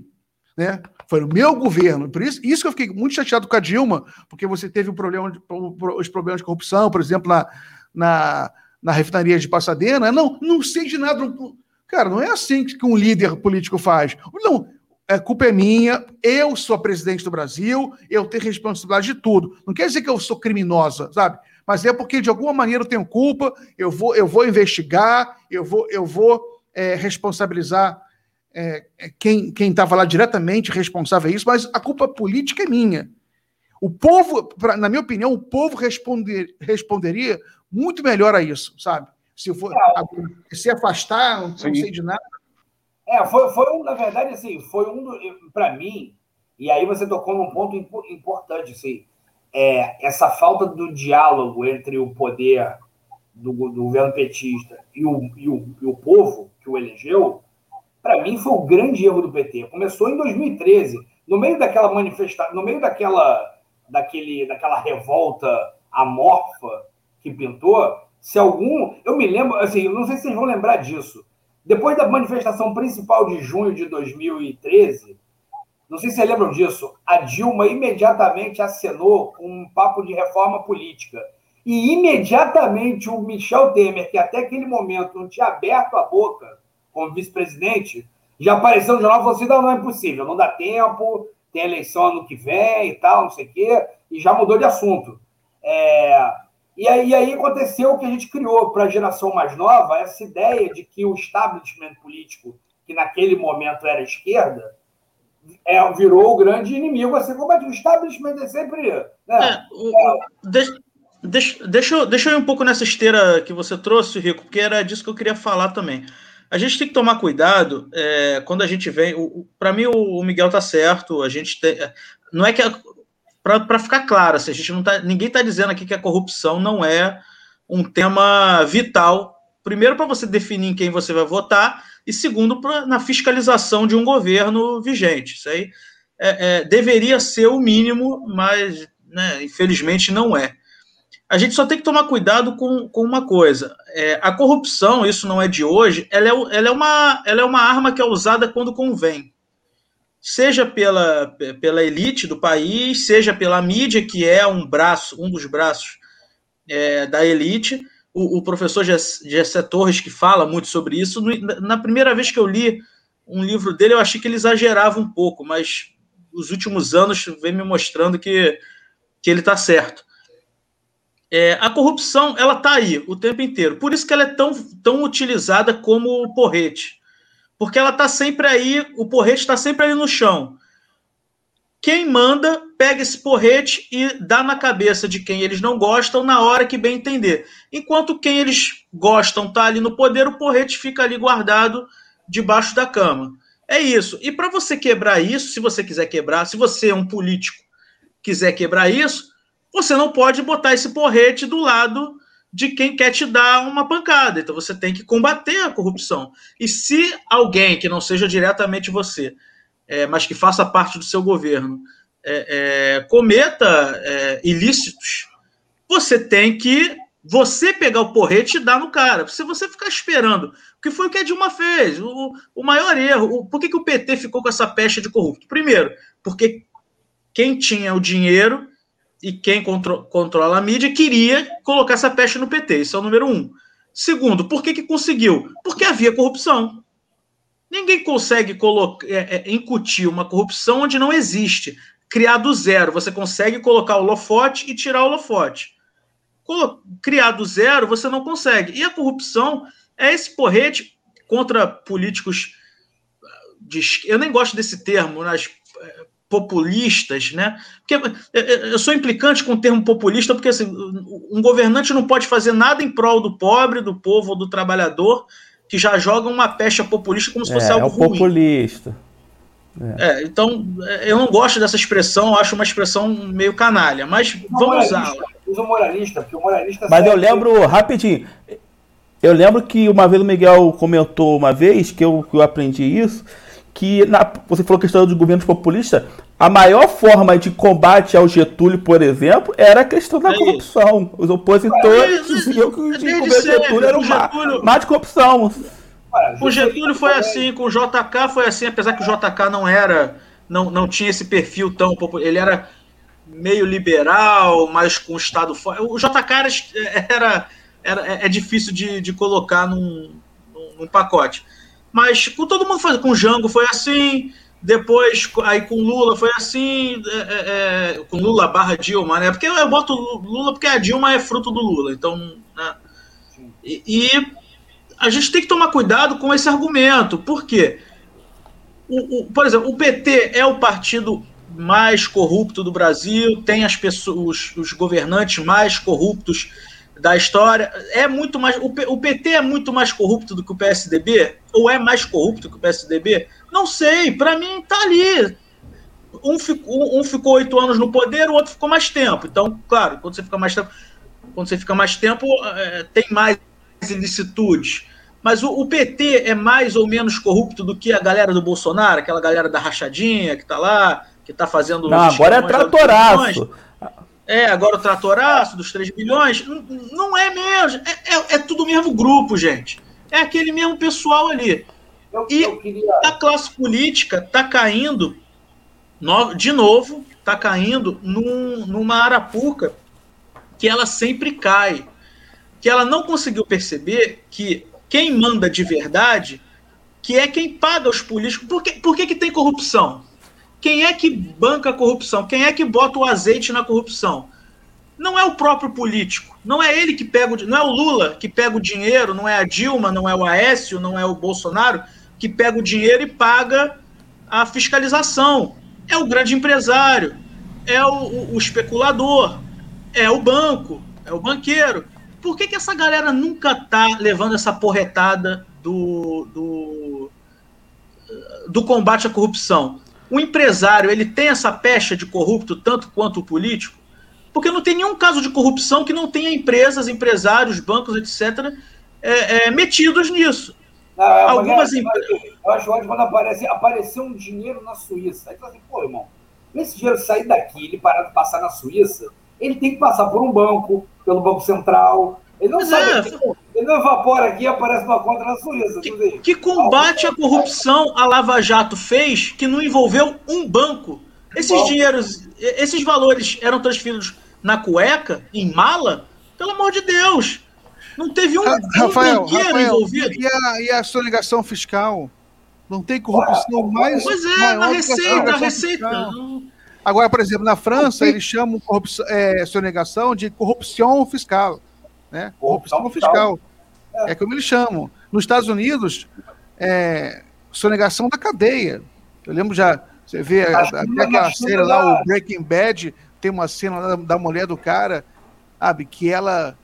Né? Foi no meu governo. Por isso, isso que eu fiquei muito chateado com a Dilma, porque você teve um problema de, os problemas de corrupção, por exemplo, na, na, na refinaria de Passadena. Não, não sei de nada. Cara, não é assim que um líder político faz. Não, a culpa é minha, eu sou presidente do Brasil, eu tenho responsabilidade de tudo. Não quer dizer que eu sou criminosa, sabe? Mas é porque de alguma maneira eu tenho culpa, eu vou, eu vou investigar, eu vou, eu vou é, responsabilizar é, é quem estava lá diretamente responsável a isso, mas a culpa política é minha. O povo, pra, na minha opinião, o povo responder, responderia muito melhor a isso, sabe? Se for é. se afastar, não, não sei de nada, é, foi, foi na verdade, assim, foi um, para mim, e aí você tocou num ponto importante, assim, é, essa falta do diálogo entre o poder do, do governo petista e o, e, o, e o povo que o elegeu, para mim foi o grande erro do PT. Começou em 2013, no meio daquela manifestação, no meio daquela, daquele, daquela revolta amorfa que pintou, se algum. Eu me lembro, assim, não sei se vocês vão lembrar disso. Depois da manifestação principal de junho de 2013, não sei se vocês lembram disso, a Dilma imediatamente acenou com um papo de reforma política. E imediatamente o Michel Temer, que até aquele momento não tinha aberto a boca como vice-presidente, já apareceu no jornal e falou assim: não, não é possível, não dá tempo, tem eleição ano que vem e tal, não sei o quê, e já mudou de assunto. É, e, aí, aí aconteceu o que a gente criou para a geração mais nova, essa ideia de que o establishment político, que naquele momento era esquerda, é, virou o grande inimigo assim como é O establishment é sempre. Né? É, o, é, deixa, deixa, deixa, eu, ir um pouco nessa esteira que você trouxe, Rico, porque era disso que eu queria falar também. A gente tem que tomar cuidado é, quando a gente vem. Para mim, o, o, Miguel tá certo. A gente tem. Não é que. Para ficar claro, assim, a gente não tá, ninguém está dizendo aqui que a corrupção não é um tema vital. Primeiro, para você definir em quem você vai votar, e segundo, pra, na fiscalização de um governo vigente. Isso aí é, é, deveria ser o mínimo, mas né, infelizmente não é. A gente só tem que tomar cuidado com, com uma coisa: é, a corrupção, isso não é de hoje, ela é, ela, é uma, ela é uma arma que é usada quando convém. Seja pela, pela elite do país, seja pela mídia, que é um braço, um dos braços é, da elite, o, o professor Gessé Torres, que fala muito sobre isso. Na primeira vez que eu li um livro dele, eu achei que ele exagerava um pouco, mas os últimos anos vem me mostrando que, que ele está certo. É, a corrupção, ela está aí o tempo inteiro. Por isso que ela é tão, tão utilizada como porrete. Porque ela está sempre aí, o porrete está sempre ali no chão. Quem manda pega esse porrete e dá na cabeça de quem eles não gostam na hora que bem entender. Enquanto quem eles gostam está ali no poder, o porrete fica ali guardado debaixo da cama. É isso. E para você quebrar isso, se você quiser quebrar, se você é um político quiser quebrar isso, você não pode botar esse porrete do lado de quem quer te dar uma pancada. Então você tem que combater a corrupção. E se alguém que não seja diretamente você é, mas que faça parte do seu governo, é, é, cometa é, ilícitos, você tem que você pegar o porrete e dar no cara. Se você ficar esperando, que foi o que a Dilma fez, o, o maior erro. O, por que, que o PT ficou com essa peste de corrupto? Primeiro, porque quem tinha o dinheiro e quem contro, controla a mídia queria colocar essa peste no PT. Isso é o número um. Segundo, por que, que conseguiu? Porque havia corrupção. Ninguém consegue é, é, incutir uma corrupção onde não existe. Criar do zero. Você consegue colocar o lofote e tirar o lofote. Criar do zero, você não consegue. E a corrupção é esse porrete contra políticos. De, eu nem gosto desse termo, nas é, populistas, né? Porque é, é, eu sou implicante com o termo populista, porque assim, um governante não pode fazer nada em prol do pobre, do povo ou do trabalhador que já jogam uma pecha populista como se fosse é, algo é o populista. É. é. então é, eu não gosto dessa expressão, acho uma expressão meio canalha, mas vamos usar. Usa o moralista, porque o moralista. Mas eu lembro, rapidinho, eu lembro que uma vez o Miguel comentou uma vez que eu, que eu aprendi isso, que na, você falou questão dos governos populistas, a maior forma de combate ao Getúlio, por exemplo, era a questão da é corrupção. Isso. Os opositores diziam que o Getúlio era uma má de corrupção. O Getúlio foi assim, com o JK foi assim, apesar que o JK não era, não, não tinha esse perfil tão popular, ele era meio liberal, mas com o Estado forte. O JK era, era, era, é difícil de, de colocar num, num pacote. Mas com todo mundo foi, com o Jango foi assim, depois aí com Lula foi assim, é, é, é, com Lula barra Dilma, né? Porque eu boto Lula porque a Dilma é fruto do Lula, então, né? E, e a gente tem que tomar cuidado com esse argumento, por quê? O, o, por exemplo, o PT é o partido mais corrupto do Brasil, tem as pessoas, os, governantes mais corruptos da história. É muito mais. O PT é muito mais corrupto do que o PSDB? Ou é mais corrupto que o PSDB? Não sei. Para mim, tá ali. Um ficou, um ficou oito anos no poder, o outro ficou mais tempo. Então, claro, quando você fica mais tempo, quando você fica mais tempo, é, tem mais ilicitudes. Mas o, o, PT é mais ou menos corrupto do que a galera do Bolsonaro, aquela galera da rachadinha que tá lá, que tá fazendo. Não, agora é tratoraço. É, agora o tratoraço dos 3 bilhões. Não é mesmo. É, é, é, tudo o mesmo grupo, gente. É aquele mesmo pessoal ali. Eu, e eu queria... a classe política está caindo, de novo, está caindo num, numa arapuca que ela sempre cai. Que ela não conseguiu perceber que quem manda de verdade, que é quem paga os políticos. Por que, por que, que tem corrupção? quem é que banca a corrupção? Quem é que bota o azeite na corrupção? Não é o próprio político, não é ele que pega o, não é o Lula que pega o dinheiro, não é a Dilma, não é o Aécio, não é o Bolsonaro que pega o dinheiro e paga a fiscalização. É o grande empresário, é o, o, o especulador, é o banco, é o banqueiro. Por que, que essa galera nunca tá levando essa porretada do, do, do combate à corrupção? O empresário, ele tem essa pecha de corrupto tanto quanto o político? Porque não tem nenhum caso de corrupção que não tenha empresas, empresários, bancos, etc., é, é, metidos nisso. Não, é, Algumas empresas. Eu acho ótimo quando aparece, apareceu um dinheiro na Suíça. Aí tu fala assim, pô, irmão, esse dinheiro sair daqui, ele parar de passar na Suíça, ele tem que passar por um banco, pelo Banco Central. Ele não sai é. ele não evapora aqui e aparece uma conta na Suíça. Que, que combate à corrupção a Lava Jato fez que não envolveu um banco? Esses Bom. dinheiros, esses valores eram transferidos na cueca, em mala? Pelo amor de Deus! Não teve um, Rafael, um Rafael, envolvido. E a, e a sonegação fiscal? Não tem corrupção mais. Pois é, na receita, a receita. Agora, por exemplo, na França, eles chamam corrupção, é, sonegação de corrupção fiscal. Né? Corrupção fiscal. É. é como eles chamam. Nos Estados Unidos, é, sonegação da cadeia. Eu lembro já, você vê até aquela cena lá, o Breaking Bad, tem uma cena da, da mulher do cara, sabe, que ela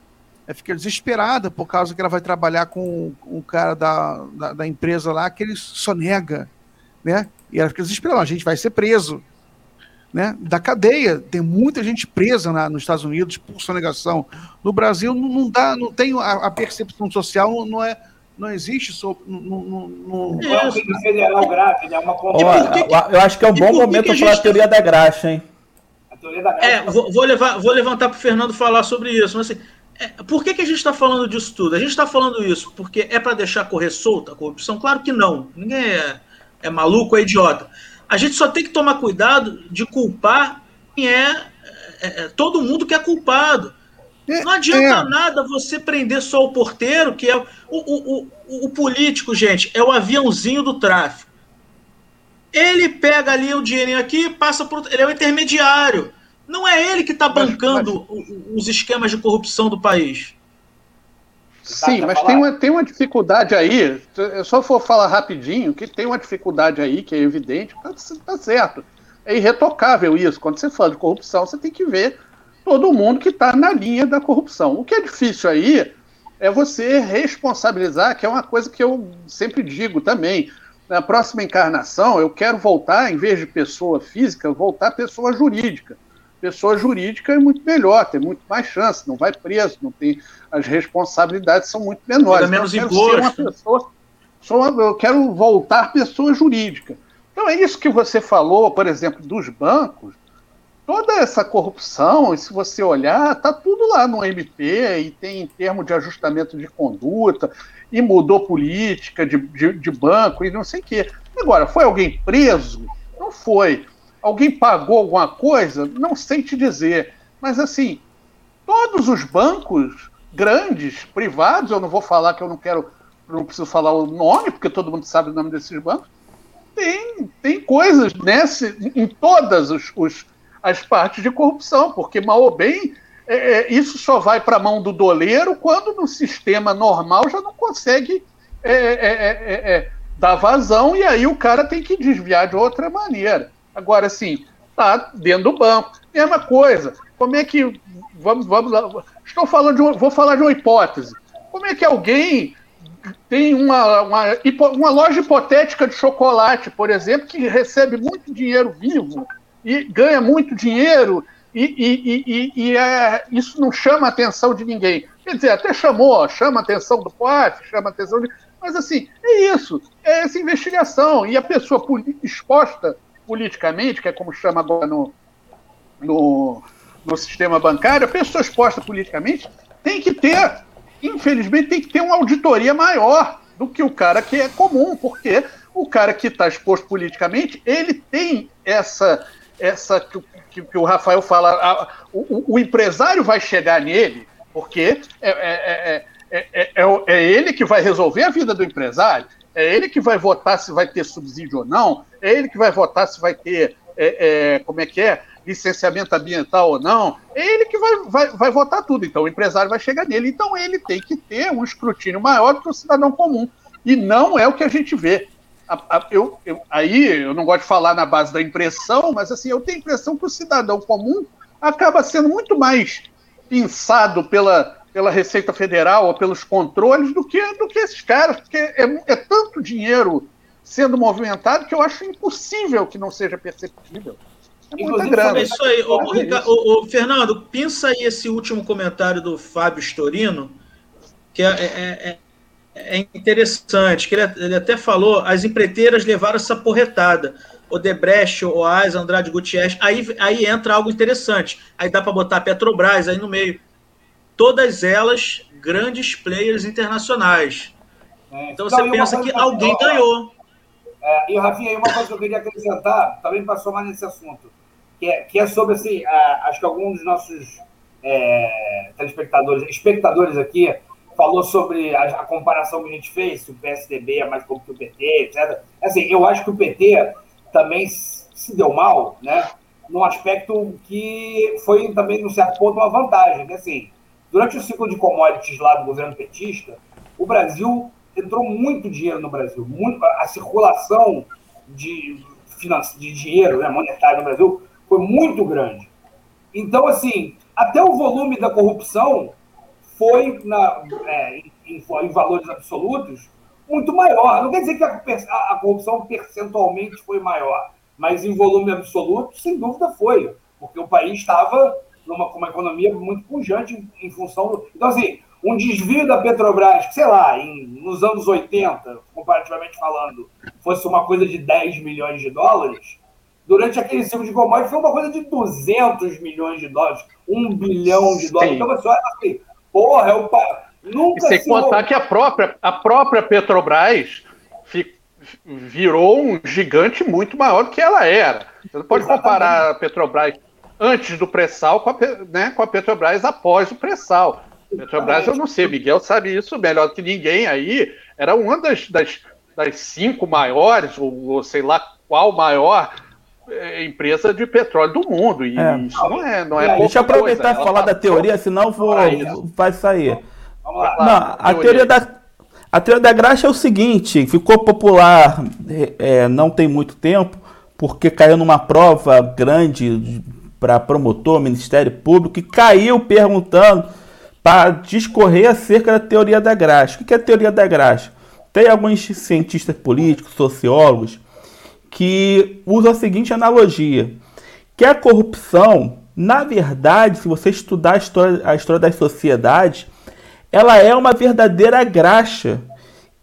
fica desesperada por causa que ela vai trabalhar com um cara da, da, da, empresa lá que ele sonega, né? E ela fica desesperada, a gente vai ser preso, né? Da cadeia, tem muita gente presa na, nos Estados Unidos por sonegação. No Brasil não, não dá, não tem a, a percepção social, não, é não existe so, não, não, é um federal grave, é uma oh, Eu acho que é um bom momento para gente... a teoria da graxa, hein? A teoria da graxa. É, vou, vou, levar, vou levantar para o Fernando falar sobre isso. Mas assim, é, por que, que a gente está falando disso tudo? A gente está falando isso porque é para deixar correr solta a corrupção? Claro que não. Ninguém é, é maluco, é idiota. A gente só tem que tomar cuidado de culpar quem é, é, é todo mundo que é culpado. É, não adianta é. nada você prender só o porteiro, que é o, o, o, o político, gente, é o aviãozinho do tráfico. Ele pega ali o dinheirinho aqui, passa por. Ele é o intermediário. Não é ele que está bancando mas, mas... os esquemas de corrupção do país. Sim, mas tem uma, tem uma dificuldade aí. Eu só vou falar rapidinho que tem uma dificuldade aí que é evidente. Tá, tá certo. É irretocável isso. Quando você fala de corrupção, você tem que ver todo mundo que está na linha da corrupção. O que é difícil aí é você responsabilizar, que é uma coisa que eu sempre digo também. Na próxima encarnação, eu quero voltar, em vez de pessoa física, voltar pessoa jurídica pessoa jurídica é muito melhor, tem muito mais chance, não vai preso, não tem as responsabilidades são muito menores. menos então, eu quero imposto. Pessoa, sou, eu quero voltar pessoa jurídica. Então é isso que você falou, por exemplo, dos bancos. Toda essa corrupção, se você olhar, está tudo lá no MP e tem em termo de ajustamento de conduta, e mudou política de, de, de banco e não sei o quê. Agora, foi alguém preso? Não foi. Alguém pagou alguma coisa? Não sei te dizer. Mas, assim, todos os bancos grandes, privados, eu não vou falar que eu não quero, não preciso falar o nome, porque todo mundo sabe o nome desses bancos, tem, tem coisas nesse, em todas os, os as partes de corrupção, porque, mal ou bem, é, é, isso só vai para a mão do doleiro quando no sistema normal já não consegue é, é, é, é dar vazão e aí o cara tem que desviar de outra maneira. Agora, assim, tá dentro do banco. Mesma coisa. Como é que. Vamos, vamos lá. Estou falando de. Vou falar de uma hipótese. Como é que alguém tem uma, uma, uma loja hipotética de chocolate, por exemplo, que recebe muito dinheiro vivo e ganha muito dinheiro e, e, e, e é, isso não chama a atenção de ninguém. Quer dizer, até chamou, chama a atenção do POF, chama a atenção de. Mas assim, é isso, é essa investigação. E a pessoa exposta politicamente, que é como chama agora no, no, no sistema bancário, pessoa exposta politicamente tem que ter, infelizmente, tem que ter uma auditoria maior do que o cara que é comum, porque o cara que está exposto politicamente, ele tem essa, essa que, que, que o Rafael fala, a, o, o, empresário vai chegar nele, porque é, é, é, é, é ele que vai resolver a vida do empresário. É ele que vai votar se vai ter subsídio ou não, é ele que vai votar se vai ter é, é, como é que é, licenciamento ambiental ou não, é ele que vai, vai, vai votar tudo. Então o empresário vai chegar nele. Então ele tem que ter um escrutínio maior que o cidadão comum. E não é o que a gente vê. A, a, eu, eu, aí eu não gosto de falar na base da impressão, mas assim, eu tenho a impressão que o cidadão comum acaba sendo muito mais pensado pela, pela Receita Federal ou pelos controles do que, do que esses caras, porque é, é tanto dinheiro sendo movimentado que eu acho impossível que não seja perceptível. É muita grana. É isso aí. Ô, ô, ô, Fernando, pensa aí esse último comentário do Fábio Storino, que é, é, é é interessante, que ele, ele, até falou, as empreiteiras levaram essa porretada. O Debrecht, o Ais, Andrade Gutierrez, aí, aí entra algo interessante. Aí dá para botar a Petrobras aí no meio. Todas elas grandes players internacionais. É, então você pensa que alguém ganhou. É, e, Rafinha, uma coisa que eu queria acrescentar, também para somar nesse assunto, que é, que é sobre, assim, a, acho que alguns dos nossos é, telespectadores, espectadores aqui, falou sobre a, a, comparação que a gente fez, se o PSDB é mais como que o PT, etc. Assim, eu acho que o PT também se deu mal, né? Num aspecto que foi também, num certo ponto, uma vantagem. Né? Assim, durante o ciclo de commodities lá do governo petista, o Brasil entrou muito dinheiro no Brasil. Muito, a circulação de, de dinheiro né, monetário no Brasil foi muito grande. Então, assim, até o volume da corrupção foi, na, é, em, em, valores absolutos, muito maior. Não quer dizer que a, a, corrupção percentualmente foi maior, mas em volume absoluto, sem dúvida foi, porque o país estava numa com uma economia muito pujante em, em função do. Então, assim, um desvio da Petrobras, sei lá, em, nos anos 80, comparativamente falando, fosse uma coisa de 10 milhões de dólares, durante aquele ciclo de commodities foi uma coisa de 200 milhões de dólares, 1 bilhão de dólares. Sim. Então, você olha assim, Porra, é o. Nunca e sem se contar que a própria, a própria Petrobras virou um gigante muito maior do que ela era. Você não pode Exatamente. comparar a Petrobras antes do pré-sal com, a, né, com a Petrobras após o pré-sal. Petrobras, eu não sei, Miguel sabe isso melhor do que ninguém aí. Era uma das, das, das cinco maiores, ou, ou sei lá qual maior é, empresa de petróleo do mundo. E é. isso não é, não é Deixa eu aproveitar e falar tá da teoria, senão vou, vai sair. Vamos lá. Não, a teoria da, a teoria da graxa é o seguinte: ficou popular é, não tem muito tempo, porque caiu numa prova grande para promotor, Ministério Público, e caiu perguntando para discorrer acerca da teoria da graxa. O que é a teoria da graxa? Tem alguns cientistas políticos, sociólogos, que usa a seguinte analogia: que a corrupção, na verdade, se você estudar a história, a história das sociedades, ela é uma verdadeira graxa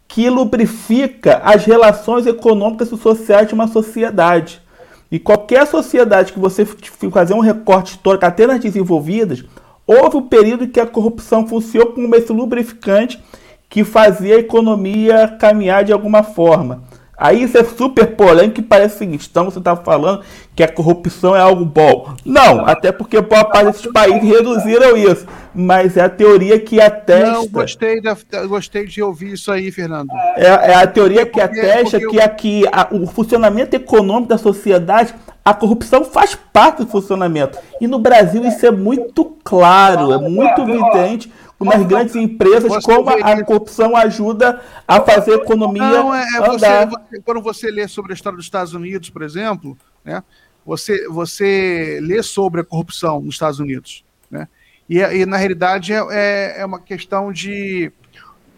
que lubrifica as relações econômicas e sociais de uma sociedade. E qualquer sociedade que você fazer um recorte histórico até nas desenvolvidas, houve um período em que a corrupção funcionou como esse lubrificante que fazia a economia caminhar de alguma forma. Aí isso é super polêmico e parece o seguinte: então você está falando que a corrupção é algo bom. Não, até porque boa parte desses países reduziram isso. Mas é a teoria que atesta. Não, gostei, da, gostei de ouvir isso aí, Fernando. É, é a teoria que atesta que aqui a, o funcionamento econômico da sociedade, a corrupção faz parte do funcionamento. E no Brasil isso é muito claro, é muito evidente nas grandes empresas, como a corrupção ajuda a fazer a economia Não, é, é andar. Você, quando você lê sobre a história dos Estados Unidos, por exemplo, né, você, você lê sobre a corrupção nos Estados Unidos. Né, e, e na realidade, é, é, é uma questão de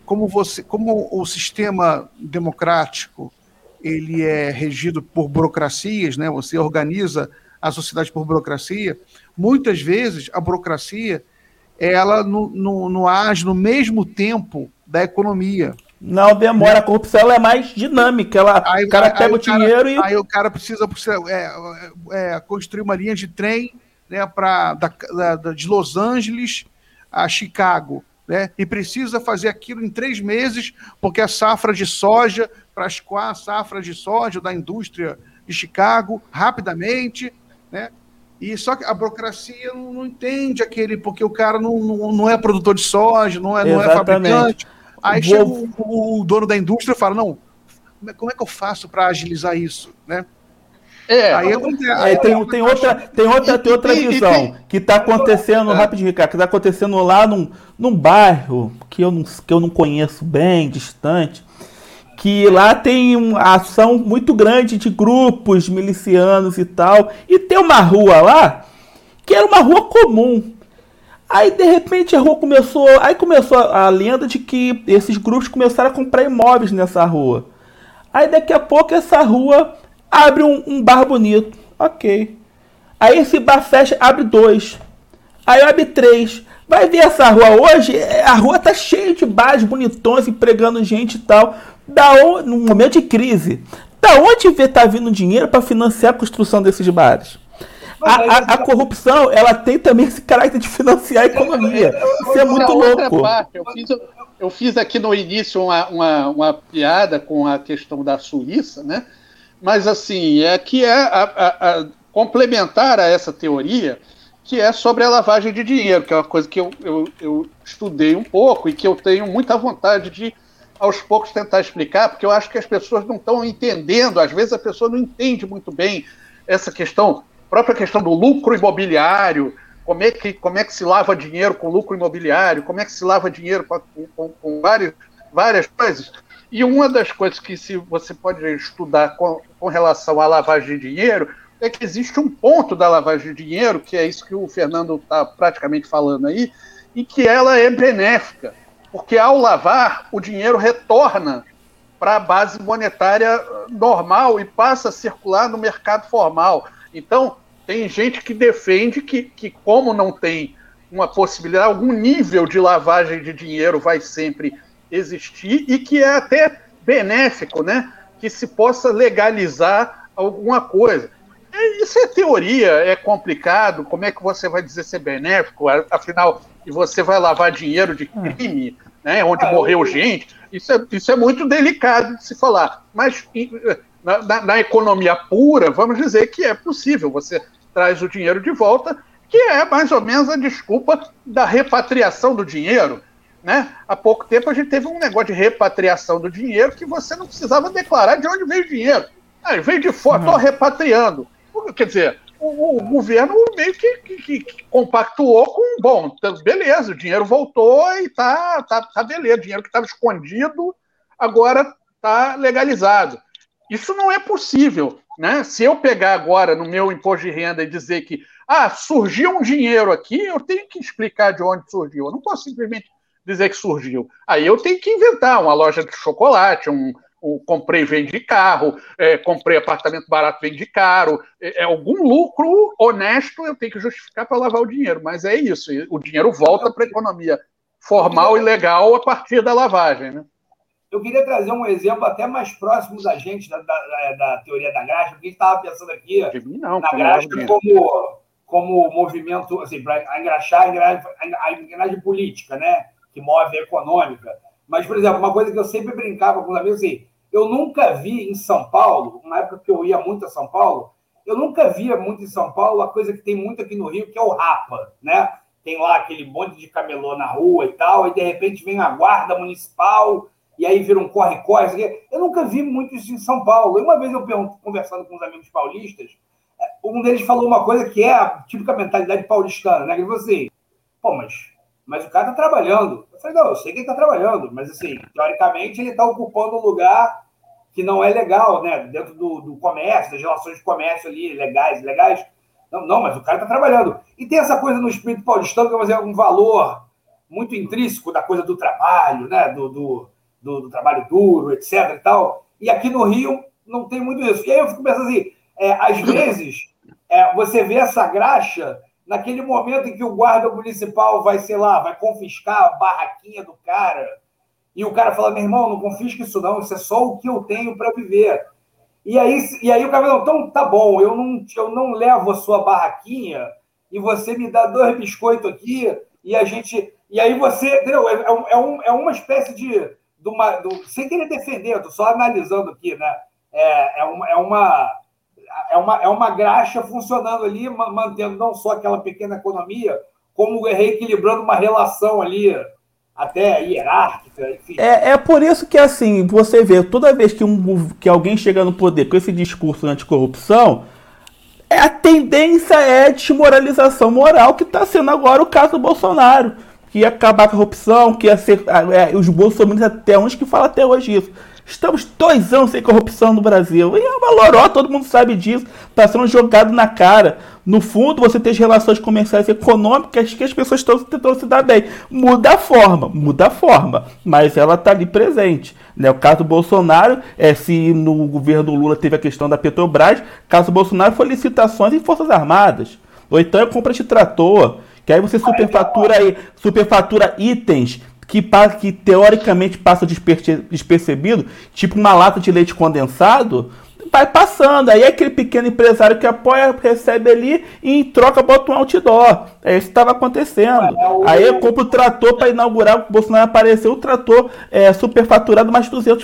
como, você, como o sistema democrático ele é regido por burocracias, né, você organiza a sociedade por burocracia, muitas vezes a burocracia ela não, age no mesmo tempo da economia. Não demora, a corrupção é mais dinâmica. Ela, aí, o cara pega o, cara, dinheiro e. Aí o cara precisa é, é, construir uma linha de trem né, pra, da, da, de Los Angeles a Chicago. Né, e precisa fazer aquilo em três meses, porque a safra de soja, para escoar a safra de soja da indústria de Chicago rapidamente, né, e só que a burocracia não, não, entende aquele, porque o cara não, não, não é produtor de soja, não é, não é fabricante. Aí Vou... chega o, o, dono da indústria e fala: não, como é que eu faço para agilizar isso? Né? É, aí é, tem, tem, outra, tem outra, tem outra visão que está acontecendo, é. rápido, Ricardo, que está acontecendo lá num, num bairro que eu, não, que eu não conheço bem, distante, que lá tem uma ação muito grande de grupos milicianos e tal, e tem uma rua lá que era uma rua comum. Aí de repente a rua começou, aí começou a, a lenda de que esses grupos começaram a comprar imóveis nessa rua. Aí daqui a pouco essa rua Abre um, um bar bonito. Ok. Aí esse bar fecha, abre dois. Aí abre três. Vai ver essa rua hoje, é, a rua tá cheia de bares bonitões, empregando gente e tal. Da onde, no momento de crise, da onde vê tá vindo dinheiro para financiar a construção desses bares? A, a, a, corrupção, ela tem também esse caráter de financiar a economia. Isso é muito louco. Eu, fiz, eu fiz aqui no início uma, uma, uma piada com a questão da Suíça, né? Mas assim, é que é a, a, a complementar a essa teoria, que é sobre a lavagem de dinheiro, que é uma coisa que eu, eu, eu, estudei um pouco e que eu tenho muita vontade de, aos poucos, tentar explicar, porque eu acho que as pessoas não estão entendendo, às vezes a pessoa não entende muito bem essa questão, própria questão do lucro imobiliário, como é que, como é que se lava dinheiro com lucro imobiliário, como é que se lava dinheiro com, com, com várias, várias coisas. E uma das coisas que se você pode estudar com, com relação à lavagem de dinheiro é que existe um ponto da lavagem de dinheiro, que é isso que o Fernando está praticamente falando aí, e que ela é benéfica, porque ao lavar, o dinheiro retorna para a base monetária normal e passa a circular no mercado formal. Então, tem gente que defende que, que como não tem uma possibilidade, algum nível de lavagem de dinheiro vai sempre existir e que é até benéfico, né? Que se possa legalizar alguma coisa. Isso é teoria, é complicado. Como é que você vai dizer ser benéfico? Afinal, e você vai lavar dinheiro de crime, né? Onde ah, morreu gente. Isso é, isso é muito delicado de se falar. Mas na, na, na economia pura, vamos dizer que é possível. Você traz o dinheiro de volta, que é mais ou menos a desculpa da repatriação do dinheiro. Né? Há pouco tempo a gente teve um negócio de repatriação do dinheiro que você não precisava declarar de onde veio o dinheiro. Ah, veio de fora, estou uhum. repatriando. Quer dizer, o, o governo meio que, que, que, compactuou com, bom, então, beleza, o dinheiro voltou e tá, tá, tá beleza, o dinheiro que estava escondido agora está legalizado. Isso não é possível. Né? Se eu pegar agora no meu imposto de renda e dizer que ah, surgiu um dinheiro aqui, eu tenho que explicar de onde surgiu. Eu não posso simplesmente dizer que surgiu. Aí eu tenho que inventar uma loja de chocolate, um, um comprei vende carro, é, comprei apartamento barato vende caro, é, é, algum lucro honesto eu tenho que justificar para lavar o dinheiro, mas é isso, o dinheiro volta para a economia formal e legal a partir da lavagem, né? Eu queria trazer um exemplo até mais próximo da gente, da, da, da teoria da graxa, porque a gente estava pensando aqui não, na graxa como, como movimento, assim, para engraxar a engrenagem política, né? Que move a econômica. Mas, por exemplo, uma coisa que eu sempre brincava com os amigos, assim, eu nunca vi em São Paulo, na época que eu ia muito a São Paulo, eu nunca via muito em São Paulo a coisa que tem muito aqui no Rio, que é o Rapa, né? Tem lá aquele monte de camelô na rua e tal, e de repente vem a guarda municipal, e aí vira um corre-corre. Eu nunca vi muito isso em São Paulo. E uma vez eu conversando com uns amigos paulistas, é, um deles falou uma coisa que é a típica mentalidade paulistana, né? Ele falou assim, pô, mas mas o cara está trabalhando. Eu falei, não, eu sei que ele está trabalhando, mas assim, teoricamente ele está ocupando um lugar que não é legal, né? Dentro do, do comércio, das relações de comércio ali, legais, legais. Não, não, mas o cara está trabalhando. E tem essa coisa no espírito paulistano que é um valor muito intrínseco da coisa do trabalho, né? Do, do, do, do, trabalho duro, etc. e tal. E aqui no Rio não tem muito isso. E aí eu fico pensando assim, é, às vezes é, você vê essa graxa naquele momento em que o guarda municipal vai, sei lá, vai confiscar a barraquinha do cara, e o cara fala, meu irmão, não confisca isso não, isso é só o que eu tenho para viver. E aí, e aí o cara então tá bom, eu não, eu não levo a sua barraquinha e você me dá dois biscoitos aqui e a gente... E aí você, entendeu? É, é, um, é uma espécie de... de uma, do, sem querer defender, tô só analisando aqui, né? É, é, uma, é uma é uma, é uma graxa funcionando ali, mantendo não só aquela pequena economia, como reequilibrando uma relação ali até hierárquica, enfim. É, é por isso que, assim, você vê, toda vez que, um, que alguém chega no poder com esse discurso anticorrupção, é, a tendência é desmoralização moral, que está sendo agora o caso do Bolsonaro. Que ia acabar a corrupção, que ia ser. É, os bolsonaristas até uns que falam até hoje isso. Estamos dois anos sem corrupção no Brasil. E é uma loró, todo mundo sabe disso. Está sendo jogado na cara. No fundo, você tem as relações comerciais e econômicas que as pessoas estão tentando se dar bem. Muda a forma, muda a forma, mas ela está ali presente. Né? O caso do Bolsonaro, é, se no governo Lula teve a questão da Petrobras, caso Bolsonaro foi licitações em Forças Armadas. Ou então é compra de trator, que aí você superfatura, aí, superfatura itens que, que teoricamente passa despercebido, tipo uma lata de leite condensado, vai passando. Aí é aquele pequeno empresário que apoia, recebe ali e em troca bota um outdoor. É isso que estava acontecendo. Aí eu compro o trator para inaugurar, o Bolsonaro apareceu, o trator é superfaturado mais 200%.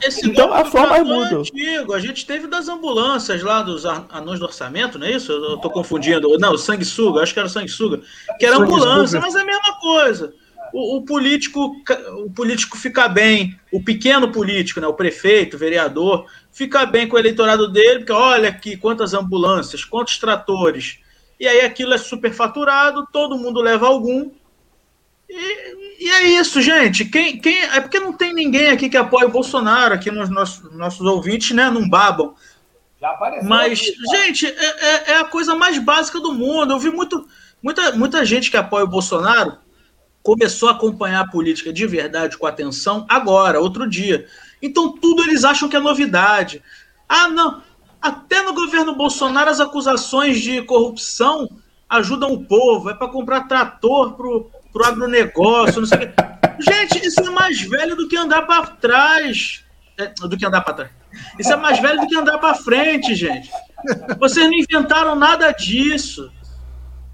Esse, esse então a forma muda. É antigo. A gente teve das ambulâncias lá dos anões do orçamento, não é isso? Eu estou confundindo. Não, sanguessuga, acho que era sanguessuga. Que era ambulância, mas é a mesma coisa o, o, político o político fica bem, o pequeno político, né, o prefeito, o vereador, fica bem com o eleitorado dele, porque olha aqui quantas ambulâncias, quantos tratores. E aí aquilo é superfaturado, todo mundo leva algum. E, e é isso, gente. Quem, quem, é porque não tem ninguém aqui que apoia o Bolsonaro, aqui nos nossos, nossos ouvintes, né? Não babam. Mas, aqui, tá? gente, é, é, é, a coisa mais básica do mundo. Eu vi muito, muita, muita gente que apoia o Bolsonaro começou a acompanhar a política de verdade com atenção agora, outro dia. Então tudo eles acham que é novidade. Ah, não. Até no governo Bolsonaro as acusações de corrupção ajudam o povo. É para comprar trator pro, pro agronegócio, não sei o quê. Gente, isso é mais velho do que andar para trás. É, do que andar para trás. Isso é mais velho do que andar para frente, gente. Vocês não inventaram nada disso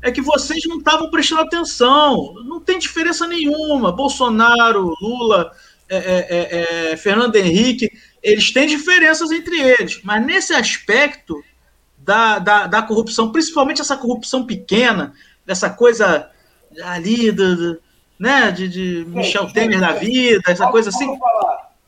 é que vocês não estavam prestando atenção. Não tem diferença nenhuma. Bolsonaro, Lula, é, é, é, é, Fernando Henrique, eles têm diferenças entre eles. Mas nesse aspecto da, da, da corrupção, principalmente essa corrupção pequena, dessa coisa ali do, do né, de, de Michel Temer da vida, essa coisa assim.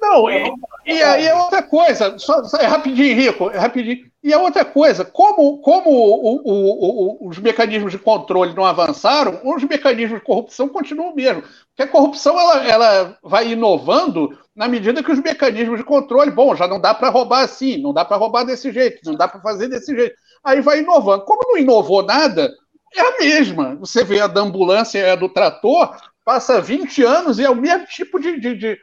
Não, e, e aí é outra coisa, só, só, é rapidinho, Rico, é rapidinho. E a outra coisa, como, como o, o, o, os mecanismos de controle não avançaram, os mecanismos de corrupção continuam mesmo. Porque a corrupção ela, ela vai inovando na medida que os mecanismos de controle, bom, já não dá para roubar assim, não dá para roubar desse jeito, não dá para fazer desse jeito. Aí vai inovando. Como não inovou nada, é a mesma. Você vê a da ambulância e a do trator, passa 20 anos e é o mesmo tipo de, de, de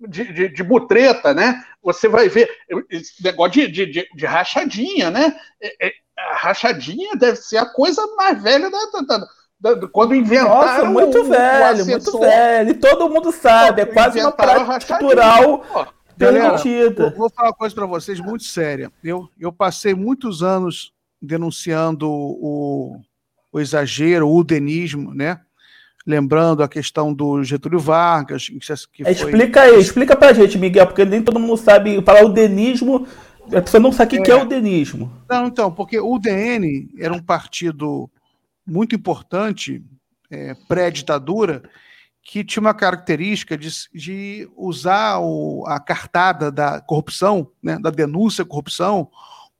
de, de, de butreta, né? Você vai ver esse negócio de, de, de rachadinha, né? É, é, a rachadinha deve ser a coisa mais velha da, da, da, da quando inventaram. Nossa, muito o, velho, o muito velho. E todo mundo sabe, é quase uma prática cultural permitida. Vou, vou falar uma coisa para vocês muito séria. Eu, eu passei muitos anos denunciando o, o exagero, o udenismo, né? Lembrando a questão do Getúlio Vargas. Que foi... Explica aí, explica pra gente, Miguel, porque nem todo mundo sabe falar o denismo. A pessoa não sabe o que é, é o denismo. Não, então, porque o DN era um partido muito importante, é, pré-ditadura, que tinha uma característica de, de usar o, a cartada da corrupção, né, da denúncia à corrupção,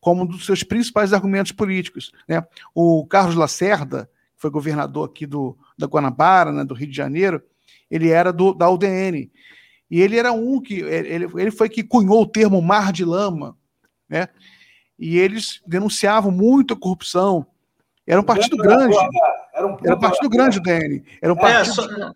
como um dos seus principais argumentos políticos. Né? O Carlos Lacerda, foi governador aqui do, da Guanabara, né, do Rio de Janeiro, ele era do, da UDN. E ele era um que. Ele, ele foi que cunhou o termo mar de lama, né? E eles denunciavam muito a corrupção. Era um partido grande. Era um, era um partido grande, DN. Era um é, partido. É, só,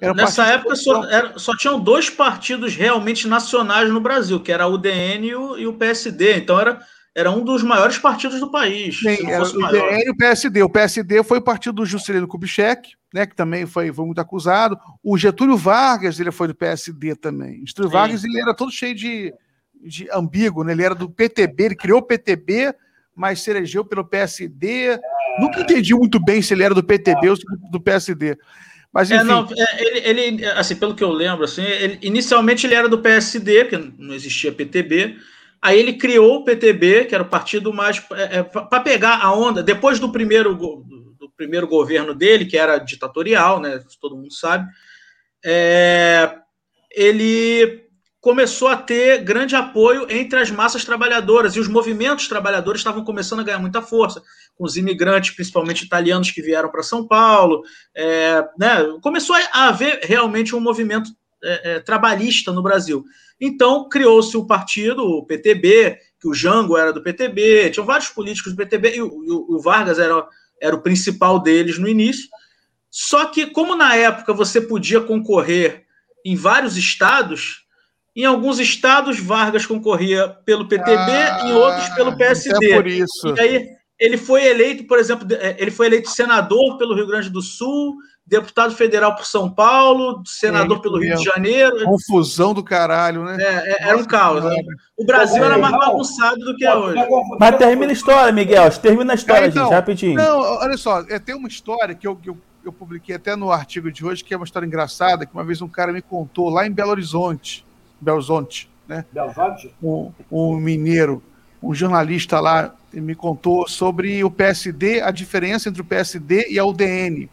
era nessa época só, era, só tinham dois partidos realmente nacionais no Brasil, que era a UDN e o, e o PSD. Então era era um dos maiores partidos do país. Era o DN e o PSD. O PSD foi o partido do Juscelino Kubitschek, né, que também foi, foi muito acusado. O Getúlio Vargas ele foi do PSD também. O Getúlio Sim. Vargas ele era todo cheio de, de ambíguo, né? ele era do PTB, ele criou o PTB, mas se elegeu pelo PSD. Nunca entendi muito bem se ele era do PTB ou do PSD. Mas, é, enfim. É, não, ele, ele, assim, pelo que eu lembro, assim, ele, inicialmente ele era do PSD, porque não existia PTB, Aí ele criou o PTB, que era o partido mais. É, é, para pegar a onda, depois do primeiro, do, do, primeiro governo dele, que era ditatorial, né? Todo mundo sabe. é, ele começou a ter grande apoio entre as massas trabalhadoras e os movimentos trabalhadores estavam começando a ganhar muita força, com os imigrantes, principalmente italianos, que vieram para São Paulo. É, né, começou a haver realmente um movimento é, é, trabalhista no Brasil. Então criou-se o partido, o PTB, que o Jango era do PTB, tinham vários políticos do PTB, e o, o, o Vargas era, era o principal deles no início. Só que, como na época você podia concorrer em vários estados, em alguns estados Vargas concorria pelo PTB, ah, em outros pelo PSD. É por isso. E aí ele foi eleito, por exemplo, é, ele foi eleito senador pelo Rio Grande do Sul, deputado federal por São Paulo, senador é, pelo Rio de Janeiro. Confusão do caralho, né? É, é era um caos. Né? O Brasil era mais bagunçado do que é hoje. Mas termina a história, Miguel. Termina a história, é, então, gente, rapidinho. Não, olha só, é, tem uma história que eu, que eu, eu publiquei até no artigo de hoje, que é uma história engraçada, que uma vez um cara me contou lá em Belo Horizonte. Belo Horizonte, né? Belo Horizonte? Um, um mineiro, um jornalista lá me contou sobre o PSD, a diferença entre o PSD e a UDN.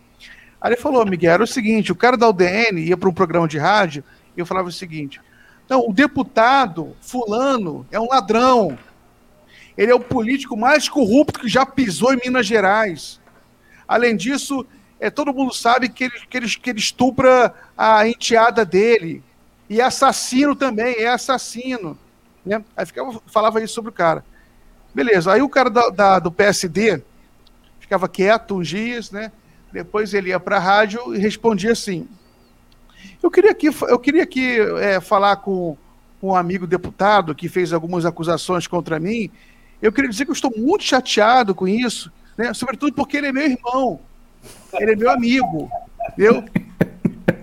Aí ele falou, Miguel, era o seguinte: o cara da UDN ia para um programa de rádio e eu falava o seguinte: não, o deputado Fulano é um ladrão. Ele é o político mais corrupto que já pisou em Minas Gerais. Além disso, é, todo mundo sabe que ele, que, ele, que ele estupra a enteada dele. E é assassino também, é assassino. Né? Aí ficava, falava isso sobre o cara. Beleza, aí o cara da, da, do PSD ficava quieto uns dias, né? Depois ele ia para a rádio e respondia assim: Eu queria aqui, eu queria aqui é, falar com, com um amigo deputado que fez algumas acusações contra mim. Eu queria dizer que eu estou muito chateado com isso, né? sobretudo porque ele é meu irmão, ele é meu amigo, entendeu?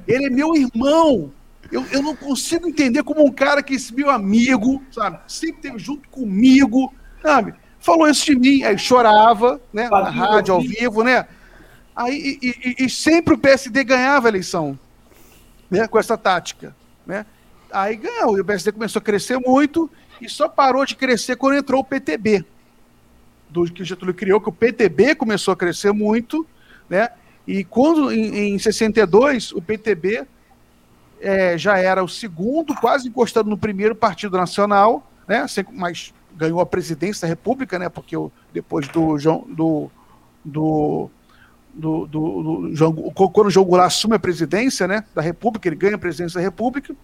Ele é meu irmão. Eu, eu não consigo entender como um cara que é meu amigo, sabe, sempre esteve junto comigo, sabe, falou isso de mim, aí chorava, né, na rádio, ao vivo, né? Aí, e, e, e, sempre o PSD ganhava a eleição, né, com essa tática, né? Aí ganhou, e o PSD começou a crescer muito e só parou de crescer quando entrou o PTB, do que o Getúlio criou, que o PTB começou a crescer muito, né? E quando em, em 62 o PTB é, já era o segundo, quase encostando no primeiro partido nacional, né? Mas ganhou a presidência da República, né? Porque depois do João do, do do, do, do João, quando o João Goulart assume a presidência né, da República, ele ganha a presidência da República,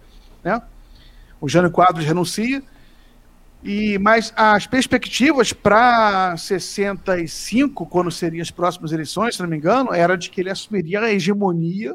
né, o Jânio Quadros renuncia, e, mas as perspectivas para 65, quando seriam as próximas eleições, se não me engano, era de que ele assumiria a hegemonia,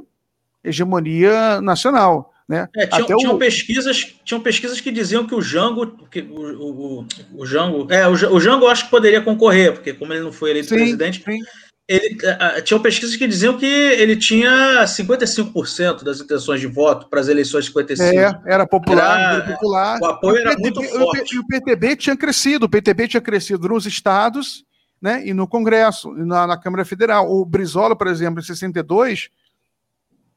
hegemonia nacional. Né? É, tinham, tinham pesquisas, tinham pesquisas que diziam que o Jango, que o, o, o Jango, é, o, o Jango acho que poderia concorrer, porque como ele não foi eleito sim, presidente, sim ele tinham pesquisas que diziam que ele tinha 55% das intenções de voto para as eleições de 55. É, era popular, era, popular. O apoio era muito forte. E o PTB tinha crescido, o PTB tinha crescido nos estados, né, e no Congresso, na, na Câmara Federal. O Brizola, por exemplo, em 62,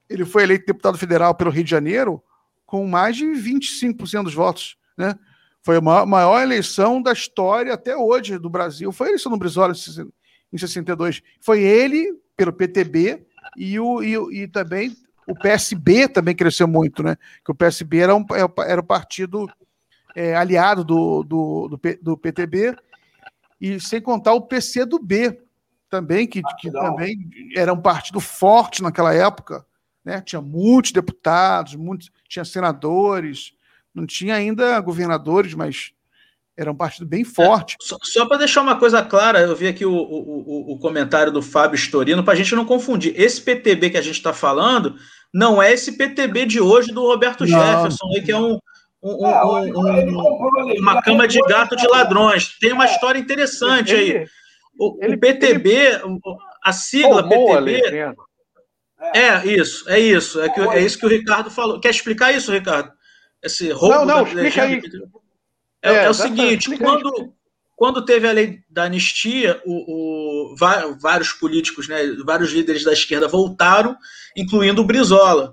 ele foi eleito deputado federal pelo Rio de Janeiro com mais de 25% dos votos, né? Foi a maior, maior, eleição da história até hoje do Brasil. Foi a eleição do Brizola em 62. Foi ele, pelo PTB, e, o, e, e também o PSB também cresceu muito, né? Que o PSB era, um, é era o partido é, aliado do, do, do, do, PTB, e sem contar o PCdoB também, que, que também era um partido forte naquela época, né? Tinha muitos deputados, muitos, tinha senadores, não tinha ainda governadores, mas era um partido bem forte. É, só, só para deixar uma coisa clara, eu vi aqui o, o, o comentário do Fábio Storino, para a gente não confundir. Esse PTB que a gente está falando não é esse PTB de hoje do Roberto não. Jefferson, que é um, um, é, um, uma cama de gato de ladrões. Tem uma história interessante aí. O, o PTB, a sigla PTB. É isso, é isso. É, que, é isso que o Ricardo falou. Quer explicar isso, Ricardo? Esse roubo não, não, explica aí. É, é, é o seguinte, quando, quando teve a lei da anistia, o, o, vários políticos, né, vários líderes da esquerda voltaram, incluindo o Brizola.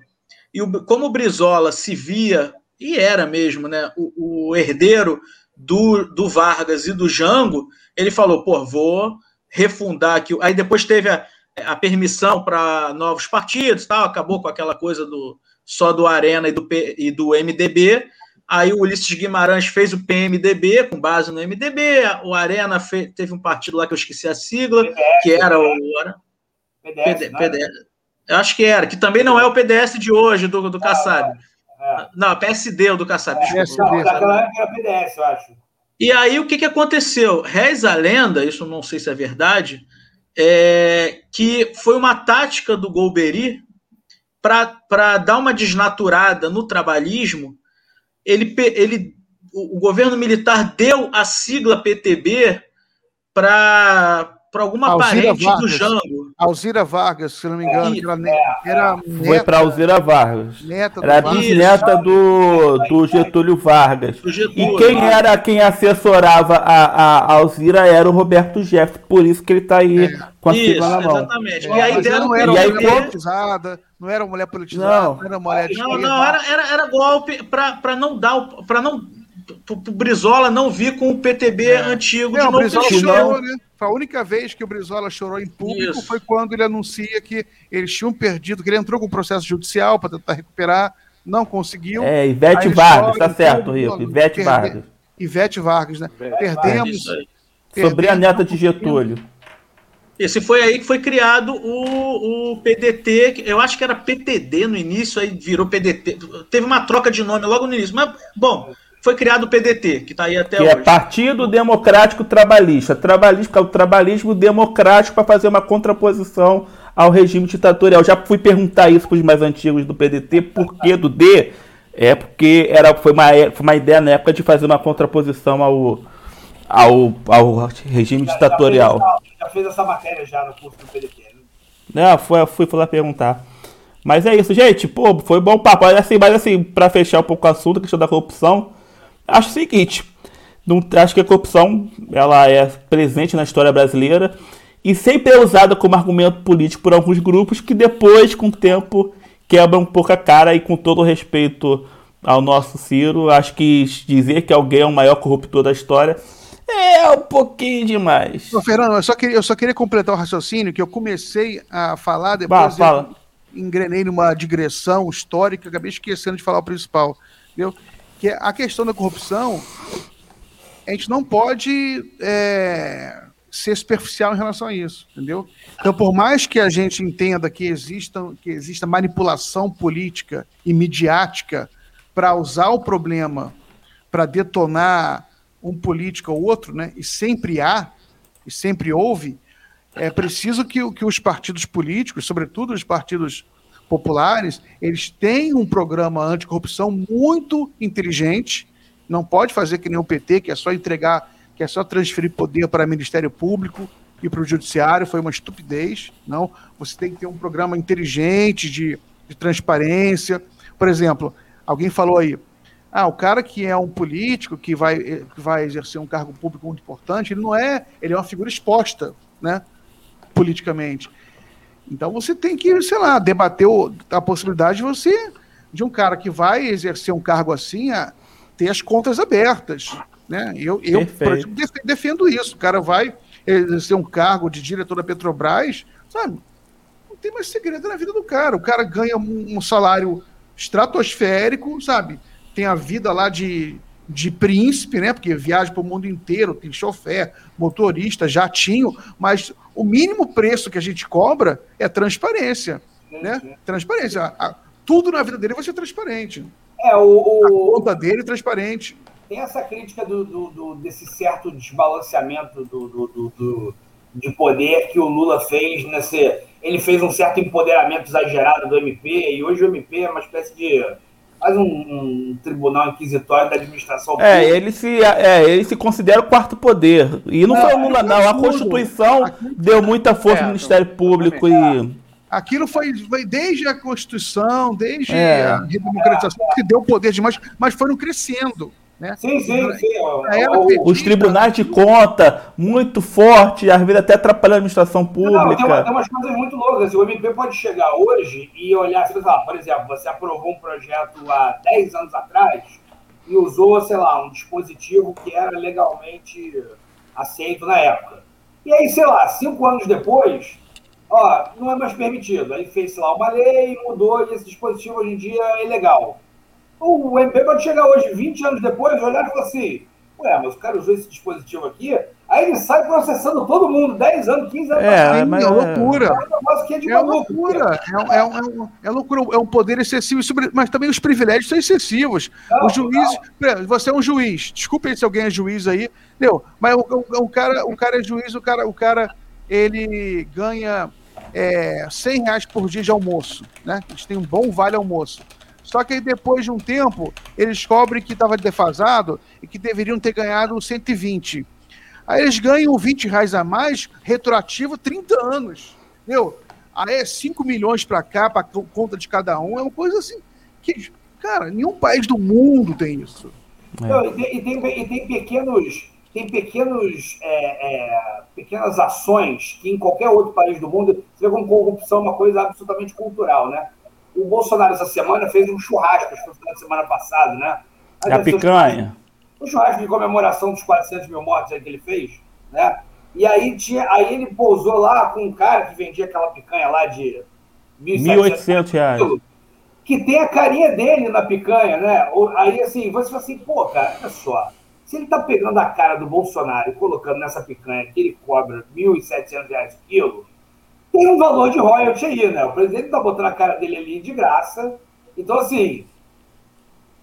E o, como o Brizola se via, e era mesmo, né, o, o herdeiro do, do Vargas e do Jango, ele falou, pô, vou refundar aqui. Aí depois teve a, a permissão para novos partidos, tal, acabou com aquela coisa do só do Arena e do, P, e do MDB. Aí o Ulisses Guimarães fez o PMDB com base no MDB. O Arena fez, teve um partido lá que eu esqueci a sigla, PDS, que era o PDS, PD, PDS. Eu acho que era, que também não é o PDS de hoje do, do Kassab. É. Não, PSD o do Kassab. É, não, daquela época era PDS, eu acho. E aí o que, que aconteceu? Reza a lenda, isso não sei se é verdade, é, que foi uma tática do Golbery para dar uma desnaturada no trabalhismo. Ele, ele, o, governo militar deu a sigla PTB para alguma Alzira parente Vargas. do Jango. Alzira Vargas, se não me engano. É, era Foi para Alzira Vargas. Neta era bisneta do, do Getúlio Vargas. Do Getúlio, e quem era quem assessorava a, a Alzira era o Roberto Jeff, por isso que ele está aí é. com a sigla na mão. Exatamente. É, e aí deram, não era uma mulher politizada, não era uma mulher politizada, não, não era mulher de Não, não, era, era, era golpe para não dar, para não o Brizola não vir com o PTB é. antigo não, de novo. Brizola chorou, né? A única vez que o Brizola chorou em público Isso. foi quando ele anuncia que eles tinham perdido, que ele entrou com um processo judicial para tentar recuperar, não conseguiu. É, Ivete Vargas, tá certo, Rico. Ivete Vargas. Ivete Vargas, né? Ivete perdemos, perdemos. Sobre a neta de Getúlio. Esse foi aí que foi criado o, o PDT, eu acho que era PTD no início, aí virou PDT. Teve uma troca de nome logo no início. Mas, bom, foi criado o PDT, que está aí até que é hoje. é Partido Democrático Trabalhista. Trabalhista, o trabalhismo democrático para fazer uma contraposição ao regime ditatorial. Já fui perguntar isso para os mais antigos do PDT, por que do D? É porque era, foi, uma, foi uma ideia na época de fazer uma contraposição ao, ao, ao regime já, ditatorial. Já fez, já fez, essa matéria já no curso do PDT. Né? Não, foi, fui, fui lá perguntar. Mas é isso, gente. Pô, foi bom papo. Assim, mas assim, para fechar um pouco o assunto, a questão da corrupção, Acho o seguinte, não, acho que a corrupção ela é presente na história brasileira e sempre é usada como argumento político por alguns grupos que depois, com o tempo, quebram um pouco a cara e com todo o respeito ao nosso Ciro, acho que dizer que alguém é o maior corruptor da história é um pouquinho demais. Ô, Fernando, eu só, queria, eu só queria completar o raciocínio que eu comecei a falar, depois bah, fala. engrenei numa digressão histórica, acabei esquecendo de falar o principal. Entendeu? Que a questão da corrupção, a gente não pode é, ser superficial em relação a isso, entendeu? Então, por mais que a gente entenda que exista, que exista manipulação política e midiática para usar o problema para detonar um político ou outro, né? E sempre há, e sempre houve, é preciso que, que os partidos políticos, sobretudo os partidos populares, eles têm um programa anticorrupção muito inteligente. Não pode fazer que nem o PT, que é só entregar, que é só transferir poder para o Ministério Público e para o Judiciário, foi uma estupidez. Não, você tem que ter um programa inteligente de, de transparência. Por exemplo, alguém falou aí, ah, o cara que é um político, que vai, que vai exercer um cargo público muito importante, ele não é, ele é uma figura exposta, né, politicamente. Então você tem que, sei lá, debater a possibilidade de você, de um cara que vai exercer um cargo assim, a ter as contas abertas. Né? Eu, eu defendo isso. O cara vai exercer um cargo de diretor da Petrobras, sabe? Não tem mais segredo na vida do cara. O cara ganha um, um salário estratosférico, sabe? Tem a vida lá de, de príncipe, né? Porque viaja para o mundo inteiro, tem chofer, motorista, jatinho, mas o mínimo preço que a gente cobra é transparência, né? Transparência. A, a, tudo na vida dele vai ser transparente. É, o, o... A conta dele é transparente. Tem essa crítica do, do, do desse certo desbalanceamento do, do, de poder que o Lula fez nesse. Ele fez um certo empoderamento exagerado do MP, e hoje o MP é uma espécie de faz um, um, tribunal inquisitório da administração é, pública. É, ele se, é, ele se considera o quarto poder. E não, foi o Lula, não. A Constituição deu muita força é, no Ministério Público e. Aquilo foi, foi desde a Constituição, desde é. a redemocratização, que deu poder demais, mas foram crescendo. Né? Sim, sim, sim. Os tribunais de conta, muito forte, às vezes até atrapalhando a administração pública. Não, tem, uma, tem, umas coisas muito loucas. O MP pode chegar hoje e olhar, sei lá, por exemplo, você aprovou um projeto há 10 anos atrás e usou, sei lá, um dispositivo que era legalmente aceito na época. E aí, sei lá, cinco anos depois, ó, não é mais permitido. Aí fez lá uma lei, mudou, e esse dispositivo hoje em dia é ilegal. O MP pode chegar hoje, 20 anos depois, olhar e falar assim, ué, mas o cara usou esse dispositivo aqui, aí ele sai processando todo mundo, 10 anos, 15 anos. É, mas é loucura. É, é loucura. É, é, um, é, loucura. É um poder excessivo, mas também os privilégios são excessivos. Não, o juiz, não. você é um juiz, desculpe se alguém é juiz aí, entendeu? Mas o, o, o, cara, o cara é juiz, o cara, o cara ele ganha é, 100 reais por dia de almoço, né? Eles têm um bom vale almoço. Só que aí depois de um tempo, eles descobrem que estava defasado e que deveriam ter ganhado 120. Aí eles ganham 20 reais a mais, retroativo, 30 anos. Entendeu? Aí é 5 milhões para cá, para conta de cada um. É uma coisa assim que, cara, nenhum país do mundo tem isso. Não, e, tem, e, tem, e, tem, pequenos, tem pequenos, é, é, pequenas ações que em qualquer outro país do mundo, você vê como corrupção é uma coisa absolutamente cultural, né? O Bolsonaro, essa semana, fez um churrasco, acho que foi na semana passada, né? É a picanha. Um churrasco de comemoração dos 400 mil mortes que ele fez, né? E aí, tinha, aí ele pousou lá com um cara que vendia aquela picanha lá de 1.800 reais. Que tem a carinha dele na picanha, né? Aí, assim, você fala assim, pô, cara, olha só. Se ele tá pegando a cara do Bolsonaro e colocando nessa picanha que ele cobra 1.700 reais o quilo, tem um valor de royalty aí, né? O presidente tá botando a cara dele ali de graça. Então, assim,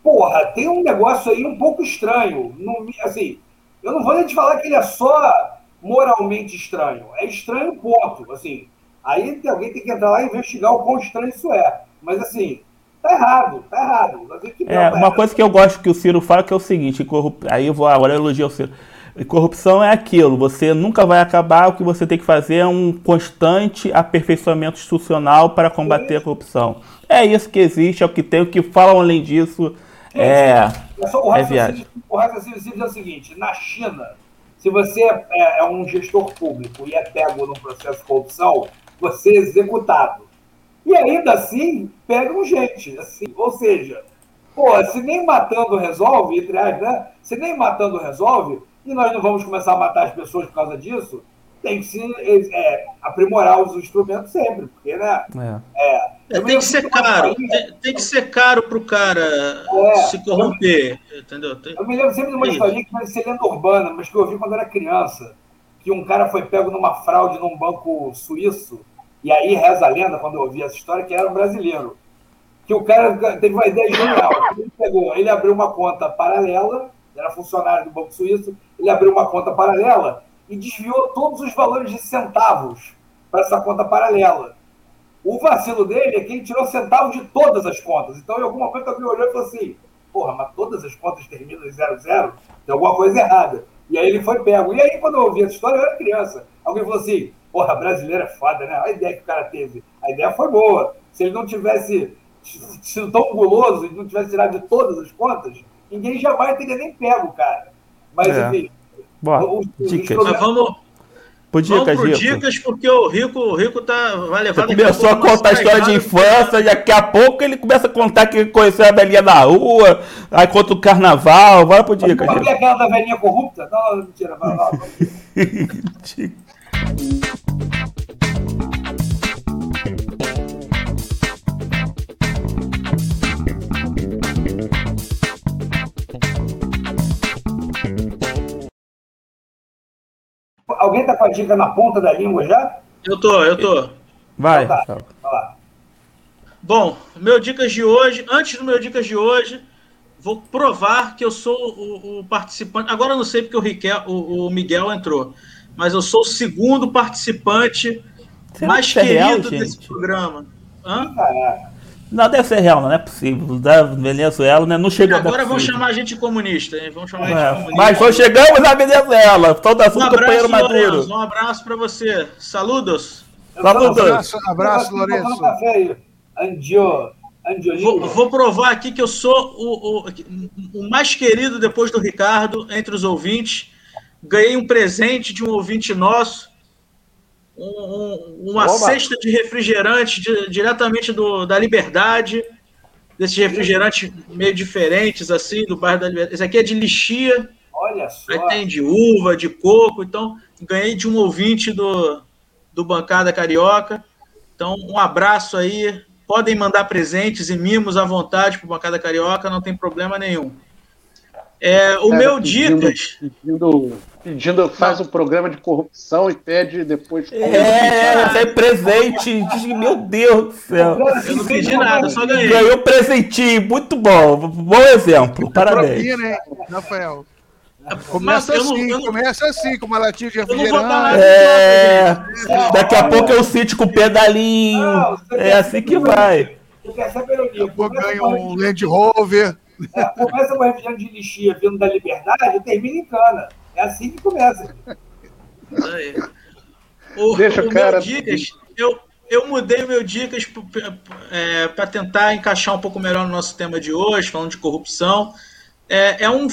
porra, tem um negócio aí um pouco estranho. Não, assim, eu não vou nem te falar que ele é só moralmente estranho. É estranho, ponto. Assim, aí alguém tem que entrar lá e investigar o quão estranho isso é. Mas, assim, tá errado, tá errado. É, uma coisa que eu gosto que o Ciro fala que é o seguinte, aí eu vou agora elogiar o Ciro corrupção é aquilo, você nunca vai acabar, o que você tem que fazer é um constante aperfeiçoamento institucional para combater a corrupção. É isso que existe, é o que tem, o que falam além disso é, o é viagem. O raciocínio simples é o seguinte, na China, se você é, é, é, um gestor público e é pego num processo de corrupção, você é executado. E ainda assim, pegam gente. Assim, ou seja, pô, se nem matando resolve, entre aspas, né? Se nem matando resolve, e nós não vamos começar a matar as pessoas por causa disso, tem que se é, aprimorar os instrumentos sempre, porque, né? É. É, tem que ser caro, tem, tem, que ser caro para o cara é, se corromper, eu, entendeu? Tem... Eu me lembro sempre de uma historinha que parecia lenda urbana, mas que eu ouvi quando era criança, que um cara foi pego numa fraude num banco suíço, e aí reza a lenda, quando eu ouvi essa história, que era um brasileiro. Que o cara teve uma ideia genial. Ele pegou, ele abriu uma conta paralela, era funcionário do Banco Suíço, ele abriu uma conta paralela e desviou todos os valores de centavos para essa conta paralela. O vacilo dele é que ele tirou centavos de todas as contas. Então, em algum momento, alguém olhou e falou assim: porra, mas todas as contas terminam em 00, tem alguma coisa errada. E aí ele foi pego. E aí, quando eu ouvi essa história, eu era criança. Alguém falou assim: porra, brasileiro é foda, né? A ideia que o cara teve. A ideia foi boa. Se ele não tivesse sido tão guloso e não tivesse tirado de todas as contas, ninguém jamais teria nem pego, cara. Mas, é. enfim. Boa. dicas. Mas vamos, por dicas, vamos por dicas, porque o Rico, o Rico tá, vai levar... Você começou a, a contar a história de infância, e daqui a pouco ele começa a contar que conheceu a velhinha na rua, aí conta o carnaval, vai por dicas. Você aquela da velhinha corrupta? Não, mentira, vai lá. Alguém tá com a dica na ponta da língua já? Eu tô, eu tô. Vai. Então tá. Vai Bom, meu dicas de hoje, antes do meu dicas de hoje, vou provar que eu sou o, o participante. Agora eu não sei porque o, Riquel, o, o, Miguel entrou, mas eu sou o segundo participante Será mais querido é real, desse programa. Hã? Caraca. Não, deve ser real, não é possível. Da Venezuela né? não chegou Agora vão chamar a gente comunista, hein? Vão chamar é, a gente comunista. Mas nós chegamos à Venezuela. Todo assunto, um abraço. Um abraço para você. Saludos. Saludos. Abraço, abraço Lourenço. Vou, vou, provar aqui que eu sou o, o, o mais querido depois do Ricardo entre os ouvintes. Ganhei um presente de um ouvinte nosso um, uma Oba. cesta de refrigerante de, diretamente do, da Liberdade, desses refrigerantes meio diferentes, assim, do bairro da Liberdade. Esse aqui é de lixia. Olha só. Aí tem de uva, de coco. Então, ganhei de um ouvinte do, do Bancada Carioca. Então, um abraço aí. Podem mandar presentes e mimos à vontade para o Bancada Carioca, não tem problema nenhum. É, o Cara, meu pedindo, Dicas. Pedindo, pedindo, faz um programa de corrupção e pede depois. É, é presente. Meu Deus do céu. Eu não pedi nada, só ganhei. Ganhou presentinho, muito bom. Bom exemplo, parabéns. Propina, hein, Rafael? Começa assim, não, começa assim, com uma latinha de refrigerante. É, daqui a pouco eu cito com o pedalinho. Não, é assim que vai. Daqui a pouco ganha um Land Rover. É, começa com refrigerante de lixia vindo da liberdade e termina em cana. É assim que começa. O, Deixa o cara. Dicas, eu, eu mudei meu dicas é, para tentar encaixar um pouco melhor no nosso tema de hoje, falando de corrupção. É, é um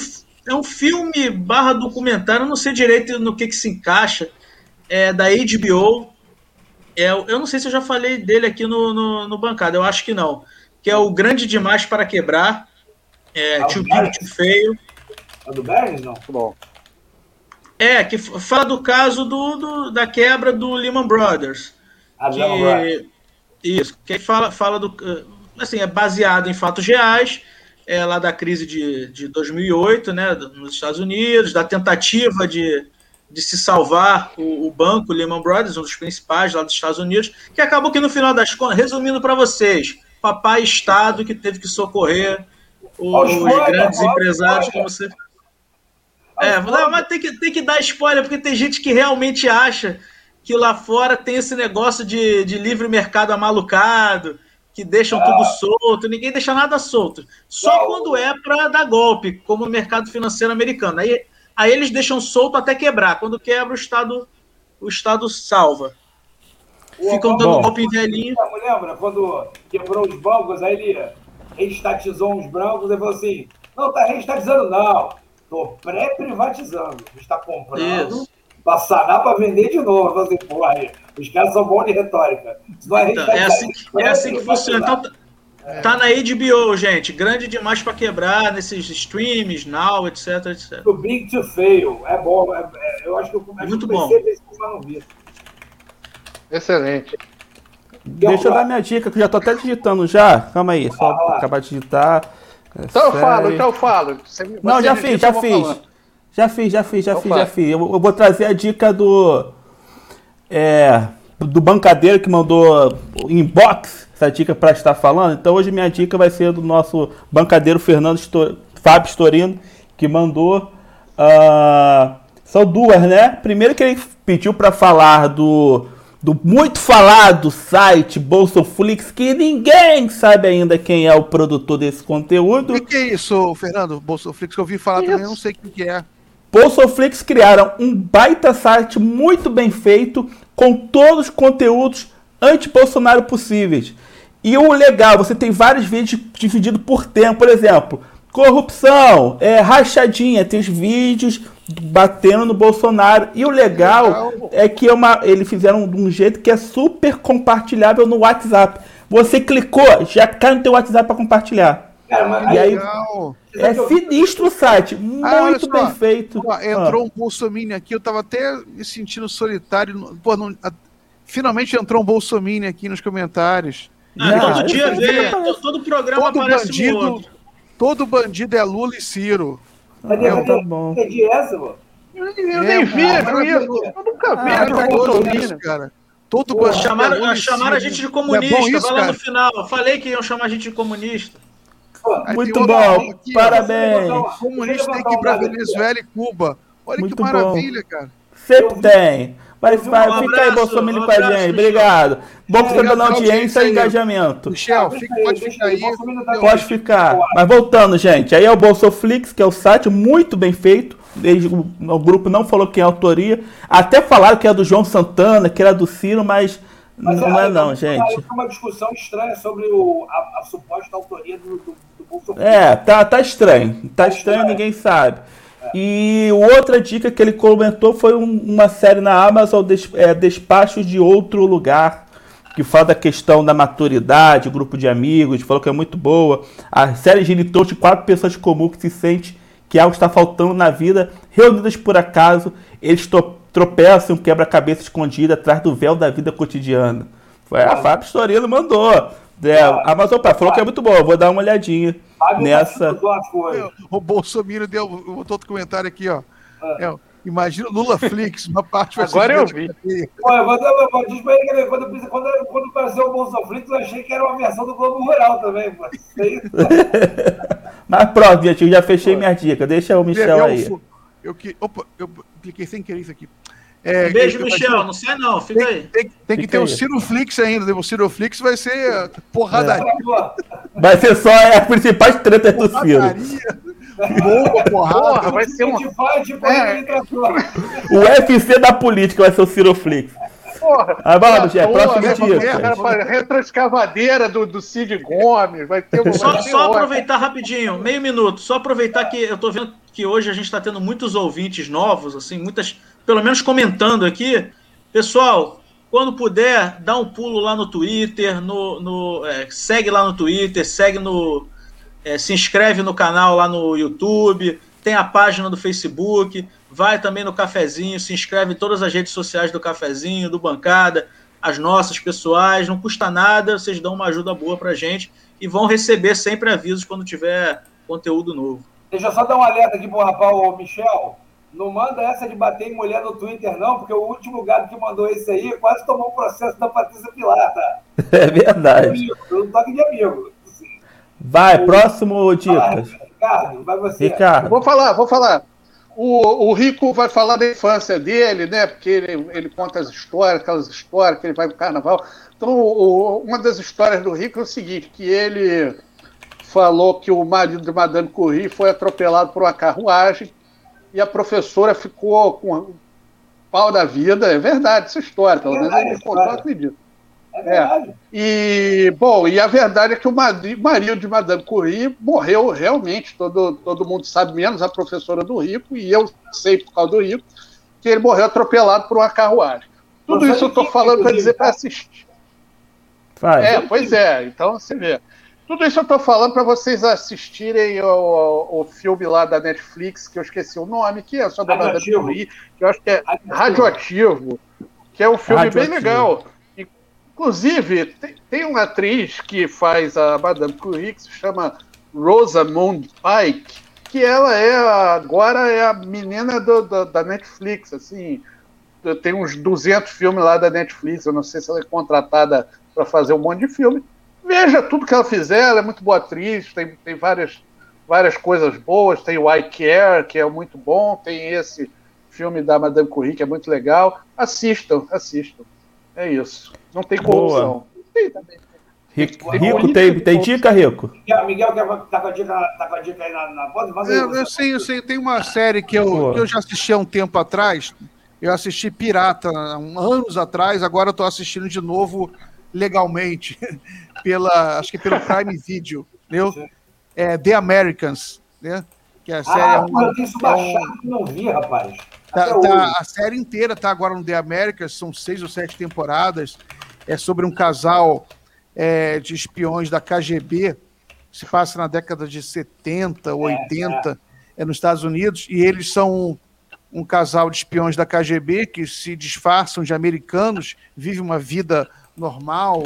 é um filme barra documentário, não sei direito no que, que se encaixa, é da HBO. É, eu não sei se eu já falei dele aqui no, no, no bancada, eu acho que não. Que é o Grande Demais para Quebrar. É, Too Big, Too Feio. É do Bernie? Não. Bom. É, que fala do caso do, do da quebra do Lehman Brothers. Ah, que, Lehman Brothers. Isso, que fala, fala do. Assim, é baseado em fatos reais é, lá da crise de, de 2008, né, nos Estados Unidos, da tentativa de, de se salvar o, o, banco Lehman Brothers, um dos principais lá dos Estados Unidos, que acabou que no final das contas, resumindo para vocês, papai Estado que teve que socorrer os, grandes empresários, como você. É, não, mas tem que, tem que dar spoiler, porque tem gente que realmente acha que lá fora tem esse negócio de, de livre mercado amalucado, que deixam ah. tudo solto, ninguém deixa nada solto. Só não. quando é para dar golpe, como o mercado financeiro americano. Aí, aí eles deixam solto até quebrar. Quando quebra, o Estado, o Estado salva. Ficam dando Bom. golpe em velhinho. Lembra quando quebrou os bancos, aí ele reestatizou uns brancos e falou assim: não, tá reestatizando, não. Tô pré-privatizando. Está comprando. Isso para sanar para vender de novo. Assim, pô, aí, os caras são bons de retórica. Então, é, assim, é assim que funciona. Então, tá, tá na HBO, gente. Grande demais para quebrar nesses streams, now, etc, etc. O Big to Fail. É bom. É, é, eu acho que eu começo Muito bom. Excelente. Deixa eu dar minha dica, que eu já tô até digitando já. Calma aí, só acabar de digitar. É então eu falo, então eu falo. Você, não, já fiz, já fiz. Falando. Já fiz, já fiz, já Opa. fiz, já fiz. Eu, eu, vou trazer a dica do. É, do bancadeiro que mandou inbox essa dica para estar falando. Então hoje minha dica vai ser do nosso bancadeiro Fernando Stor Fábio Storino, que mandou. Uh, são duas, né? Primeiro que ele pediu para falar do, do muito falado site Bolsoflix, que ninguém sabe ainda quem é o produtor desse conteúdo. O que, é isso, Fernando? Bolsoflix, que eu ouvi falar isso. também, eu não sei o que é. Bolsoflix criaram um baita site muito bem feito, com todos os conteúdos anti-Bolsonaro possíveis. E o legal, você tem vários vídeos divididos por tempo, por exemplo, corrupção, é, rachadinha, tem os vídeos batendo no Bolsonaro. E o legal, legal. é que é uma, eles fizeram de um jeito que é super compartilhável no WhatsApp. Você clicou, já cai no teu WhatsApp para compartilhar. Cara, e aí, é sinistro o site, ah, muito ah, bem feito. Entrou ah. um Bolsonaro aqui, eu tava até me sentindo solitário. Pô, não, a, finalmente entrou um Bolsonaro aqui nos comentários. Ah, todo dia vê, todo programa todo aparece bandido, um outro. Todo bandido é Lula e Ciro. Cadê, é, tá bom. Entendi essa, mano. Eu, eu nem vi isso. Eu nunca vi ah, tá Bolsonaro, cara. Todo Pô. Chamaram, é chamaram a gente de comunista, é isso, vai lá no final. Eu falei que iam chamar a gente de comunista. Muito bom, aqui, parabéns. Comunista tem que ir para Venezuela e Cuba. Olha Muito que maravilha, bom. cara. Sempre tem. Mas vai, um fica aí, Bolsonaro, um com a gente. Obrigado. Bom que você tá dando audiência e engajamento. Michel, fica, pode ficar aí. Pode ficar. Mas voltando, gente. Aí é o Bolsoflix, que é o site muito bem feito. Eles, o, o, grupo não falou quem é a autoria. Até falaram que é do João Santana, que era do Ciro, mas mas não é, é não, gente. É uma discussão estranha sobre o, a, a suposta autoria do, do, do Bolsonaro. É, tá, tá estranho. Tá estranho, ninguém sabe. E outra dica que ele comentou foi um, uma série na Amazon, é, Despachos de Outro Lugar, que fala da questão da maturidade, grupo de amigos, falou que é muito boa. A série genitou de quatro pessoas comuns que se sente que algo está faltando na vida, reunidas por acaso, eles tropeça em um quebra-cabeça escondido atrás do véu da vida cotidiana. Foi a Fábio Storino mandou. É, a Amazon Prime falou que é muito bom, eu vou dar uma olhadinha nessa. O Bolsonaro deu botou outro comentário aqui, ó. É, imagina Lula Flix, uma parte vai Agora eu vi. Pô, eu diz pra ele que quando, quando, quando o Bolsonaro Flix, eu achei que era uma versão do Globo Rural também, pô. Mas pronto, gente, eu já fechei minha dica. Deixa o Michel eu, aí. Eu, eu, opa, eu cliquei sem querer isso aqui. É, Beijo, Michel. Não sei não, fica tem, aí. Tem, tem que ter o Ciro Flix ainda. O Ciro Flix vai ser porradaria. É. Vai ser só as principais tretas do Ciro. Boa, porrada. Porra, vai ser uma... é. O UFC da política vai ser o Ciro Flix. Porra, ah, vamos, é, próximo né, dia. Retroescavadeira do, do Cid Gomes, vai ter um. Só, só aproveitar rapidinho, meio minuto, só aproveitar que eu tô vendo que hoje a gente está tendo muitos ouvintes novos, assim, muitas pelo menos comentando aqui. Pessoal, quando puder, dá um pulo lá no Twitter, no, no é, segue lá no Twitter, segue no. É, se inscreve no canal lá no YouTube, tem a página do Facebook, vai também no cafezinho, se inscreve em todas as redes sociais do cafezinho, do bancada, as nossas pessoais, não custa nada, vocês dão uma ajuda boa pra gente e vão receber sempre avisos quando tiver conteúdo novo. Deixa eu só dar um alerta aqui pro rapaz, Michel. Não manda essa de bater em mulher no Twitter, não, porque o último gado que mandou esse aí quase tomou um processo da Patrícia Pilar, tá? É verdade. Eu não toque de amigo. Vai, o... próximo Dicas. Ricardo, vai você. Ricardo. Vou falar, vou falar. O, o Rico vai falar da infância dele, né? Porque ele, ele conta as histórias, aquelas histórias que ele vai pro carnaval. Então, o, uma das histórias do Rico é o seguinte: que ele falou que o marido de Madame Curie foi atropelado por uma carruagem e a professora ficou com o pau da vida. É verdade essa história, pelo menos ele contou, acredito. É verdade. É. E, bom, e a verdade é que o marido de Madame Curie morreu realmente, todo, todo mundo sabe, menos a professora do Rico, e eu sei por causa do Rico, que ele morreu atropelado por uma carruagem. Tudo isso eu estou falando para dizer para assistir. Faz. É, pois é, então você vê. Tudo isso eu estou falando para vocês assistirem o, o, filme lá da Netflix, que eu esqueci o nome, que é só da Madame Curie, que eu acho que é Radioativo, que é um filme bem legal. Inclusive, tem, tem, uma atriz que faz a Madame Curie, que se chama Rosamund Pike, que ela é agora é a menina do, do, da Netflix, assim, tem uns 200 filmes lá da Netflix, eu não sei se ela é contratada para fazer um monte de filme, Veja tudo que ela fizer, ela é muito boa atriz, tem, tem várias, várias coisas boas, tem o I Care, que é muito bom, tem esse filme da Madame Curie, que é muito legal. Assistam, assistam. É isso. Não tem corrupção. Tem também. Rico, Rico tem, tem dica, Rico? Miguel, Miguel tá com a dica, tá com a dica aí na, na voz? Eu, eu sei, eu sei. Tem uma série que eu, que eu já assisti há um tempo atrás. Eu assisti Pirata anos atrás, agora eu tô assistindo de novo legalmente pela, acho que pelo Prime Video, entendeu? É The Americans, né? Que a série ah, é um, eu tenho isso baixado, é um... não vi, rapaz. Tá, tá, a série inteira tá agora no The Americans, são seis ou sete temporadas. É sobre um casal é, de espiões da KGB, se passa na década de 70, 80, é, nos Estados Unidos, e eles são um, um casal de espiões da KGB que se disfarçam de americanos, vivem uma vida normal,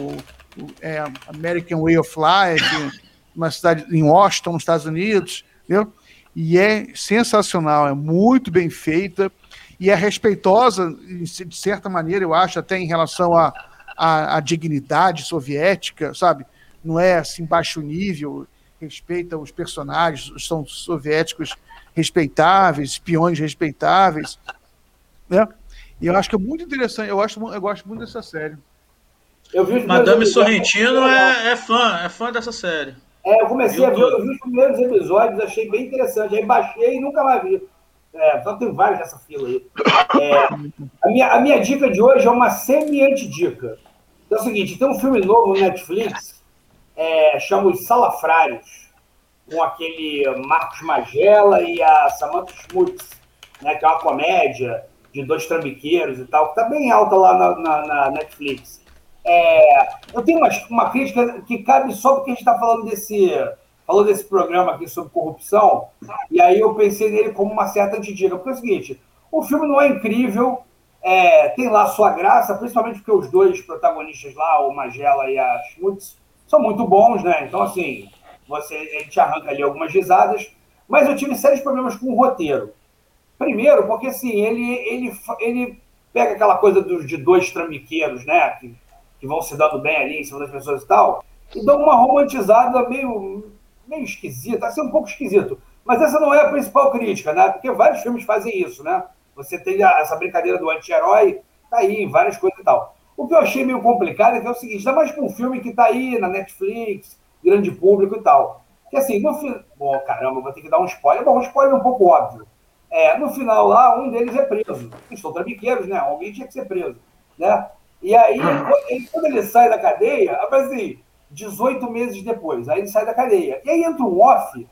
é, American Way of Life, uma cidade em Washington, nos Estados Unidos, entendeu? E é sensacional, é muito bem feita e é respeitosa, de certa maneira, eu acho, até em relação à a, a, a, dignidade soviética, sabe? Não é assim baixo nível, respeita os personagens, são soviéticos respeitáveis, espiões respeitáveis, né? E eu acho que é muito interessante, eu, acho, eu gosto muito dessa série. Madame Sorrentino é, é, fã, é fã dessa série. É, eu comecei a ver, eu vi os primeiros episódios, achei bem interessante. Aí baixei e nunca mais vi. É, só tem vários nessa fila aí. É, a, minha, a minha dica de hoje é uma semi-anti-dica. É o seguinte, tem um filme novo no Netflix, é, chama Os Salafrários, com aquele Marcos Magela e a Samantha Schmutz, né, que é uma comédia de dois trambiqueiros e tal, que tá bem alta lá na, na, na Netflix. É, eu tenho uma, uma crítica que cabe só porque a gente está falando desse, falou desse programa aqui sobre corrupção, e aí eu pensei nele como uma certa dica. Porque é o seguinte, o filme não é incrível, É, tem lá sua graça, principalmente porque os dois protagonistas lá, o Magela e a Schmutz, são muito bons, né? Então, assim, você, a gente arranca ali algumas risadas, mas eu tive sérios problemas com o roteiro. Primeiro, porque assim, ele, ele, ele pega aquela coisa dos, de dois trambiqueiros, né? Que, que vão se dando bem ali em cima das pessoas e tal, e dão uma romantizada meio, meio esquisita, assim, um pouco esquisito. Mas essa não é a principal crítica, né? Porque vários filmes fazem isso, né? Você tem essa brincadeira do anti-herói, tá aí várias coisas e tal. O que eu achei meio complicado é que é o seguinte, ainda mais com um filme que tá aí na Netflix, grande público e tal. Que assim, no final. Bom, caramba, vou ter que dar um spoiler. Bom, um spoiler um pouco óbvio. É, no final lá, um deles é preso. Eles são trambiqueiros, né? Alguém tinha que ser preso. Né? E aí, quando ele, quando ele sai da cadeia, assim, 18 meses depois, aí ele sai da cadeia. E aí entra um off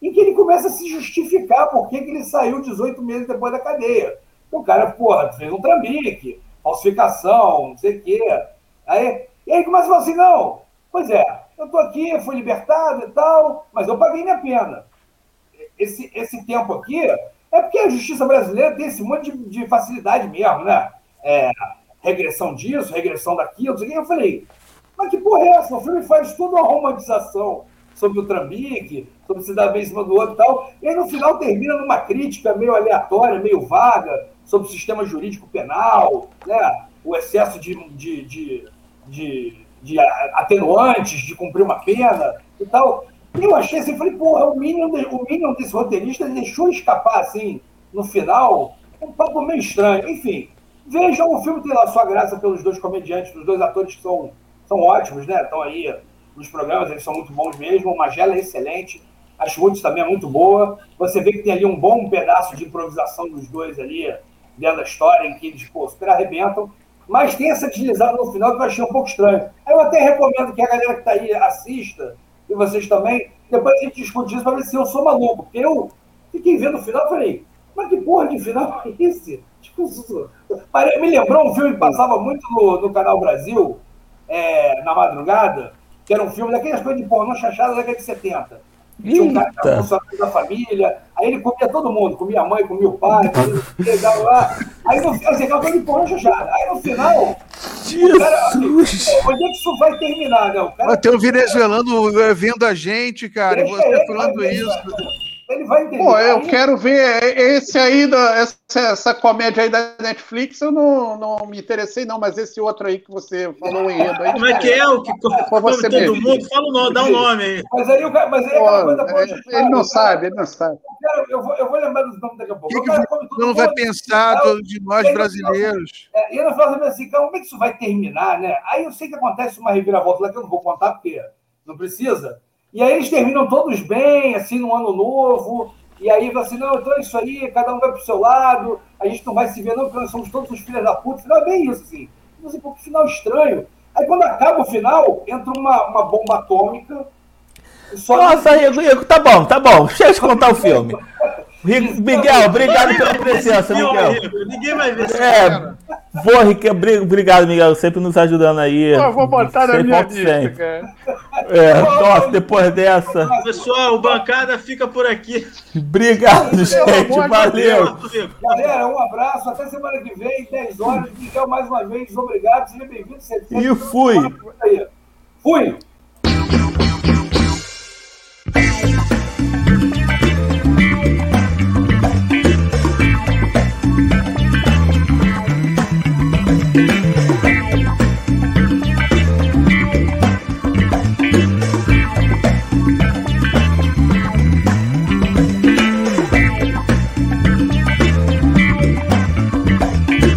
em que ele começa a se justificar por que, que ele saiu 18 meses depois da cadeia. O cara, porra, fez um trambique, falsificação, não sei o quê. Aí, e aí começa a falar assim, não, pois é, eu tô aqui, fui libertado e tal, mas eu paguei minha pena. Esse, esse tempo aqui é porque a justiça brasileira tem esse monte de, de facilidade mesmo, né? É, regressão disso, regressão daquilo. Eu falei, mas que porra é essa? O filme faz toda uma romantização sobre o Trambique, sobre se dar bem em cima do outro e tal. E aí no final termina numa crítica meio aleatória, meio vaga, sobre o sistema jurídico penal, né? o excesso de, de, de, de, de atenuantes, de cumprir uma pena e tal. E eu achei assim, falei, porra, o mínimo, o mínimo desse roteirista deixou escapar assim, no final, um papo meio estranho. Enfim, vejam, o filme tem lá sua graça pelos dois comediantes, pelos dois atores que são, são ótimos, né? Estão aí nos programas, eles são muito bons mesmo. O Magela é excelente, a Schmutz também é muito boa. Você vê que tem ali um bom pedaço de improvisação dos dois ali, dentro da história, em que eles, pô, super arrebentam. Mas tem essa deslizada no final que eu achei um pouco estranho. Eu até recomendo que a galera que está aí assista, e vocês também, depois a gente discute isso para ver se eu sou maluco. Porque eu fiquei vendo o final e falei, mas que porra de final é esse? Tipo, me lembrou um filme que passava muito no, no Canal Brasil, é, na madrugada, que era um filme daquelas coisas de pornô chachada da década de 70. Tinha um cara que era funcionário da família, aí ele comia todo mundo, comia a mãe, comia o pai, comia lá. Aí no final, assim, aquela coisa de pornô chachada. Aí no final, Jesus. cara, assim, onde é que isso vai terminar, né? O cara, Mas tem um venezuelano eh, vendo a gente, cara, e você falando isso. Ele vai entender. Pô, eu Aí- quero ver esse aí, da, essa, essa comédia aí da Netflix, eu não, não me interessei, não, mas esse outro aí que você falou o enredo aí. Como é que é o que você todo mesmo. mundo? Fala o nome, dá o nome aí. Mas aí, o cara- mas aí é Pô, coisa. é, ele não sabe, ele não sabe. Eu, vou, eu vou lembrar dos nomes daqui a pouco. que, O que cara não vai pensar de nós brasileiros? É, e eu falo assim, cara, como é que isso vai terminar, né? Aí eu sei que acontece uma reviravolta lá que eu não vou contar porque não precisa. E aí eles terminam todos bem, assim, no ano novo. E aí assim, não, então é isso aí, cada um vai pro seu lado, a gente não vai se ver não, porque nós somos todos os filhos da puta. O final é bem isso, assim. Não sei, pô, que final estranho. Aí quando acaba o final, entra uma, uma bomba atômica. Nossa, Rico, Rico, tá bom, tá bom. Deixa eu contar o filme. Miguel, obrigado pela presença, Miguel. Ninguém vai ver. É, vou, bri- obrigado, Miguel, sempre nos ajudando aí. Eu vou botar na minha lista, cara. É, nossa, depois dessa. Pessoal, o bancada fica por aqui. Obrigado, gente. Valeu. Galera, um abraço, até semana que vem, 10 horas. Miguel, mais uma vez, obrigado, seja bem-vindo. E fui. Fui!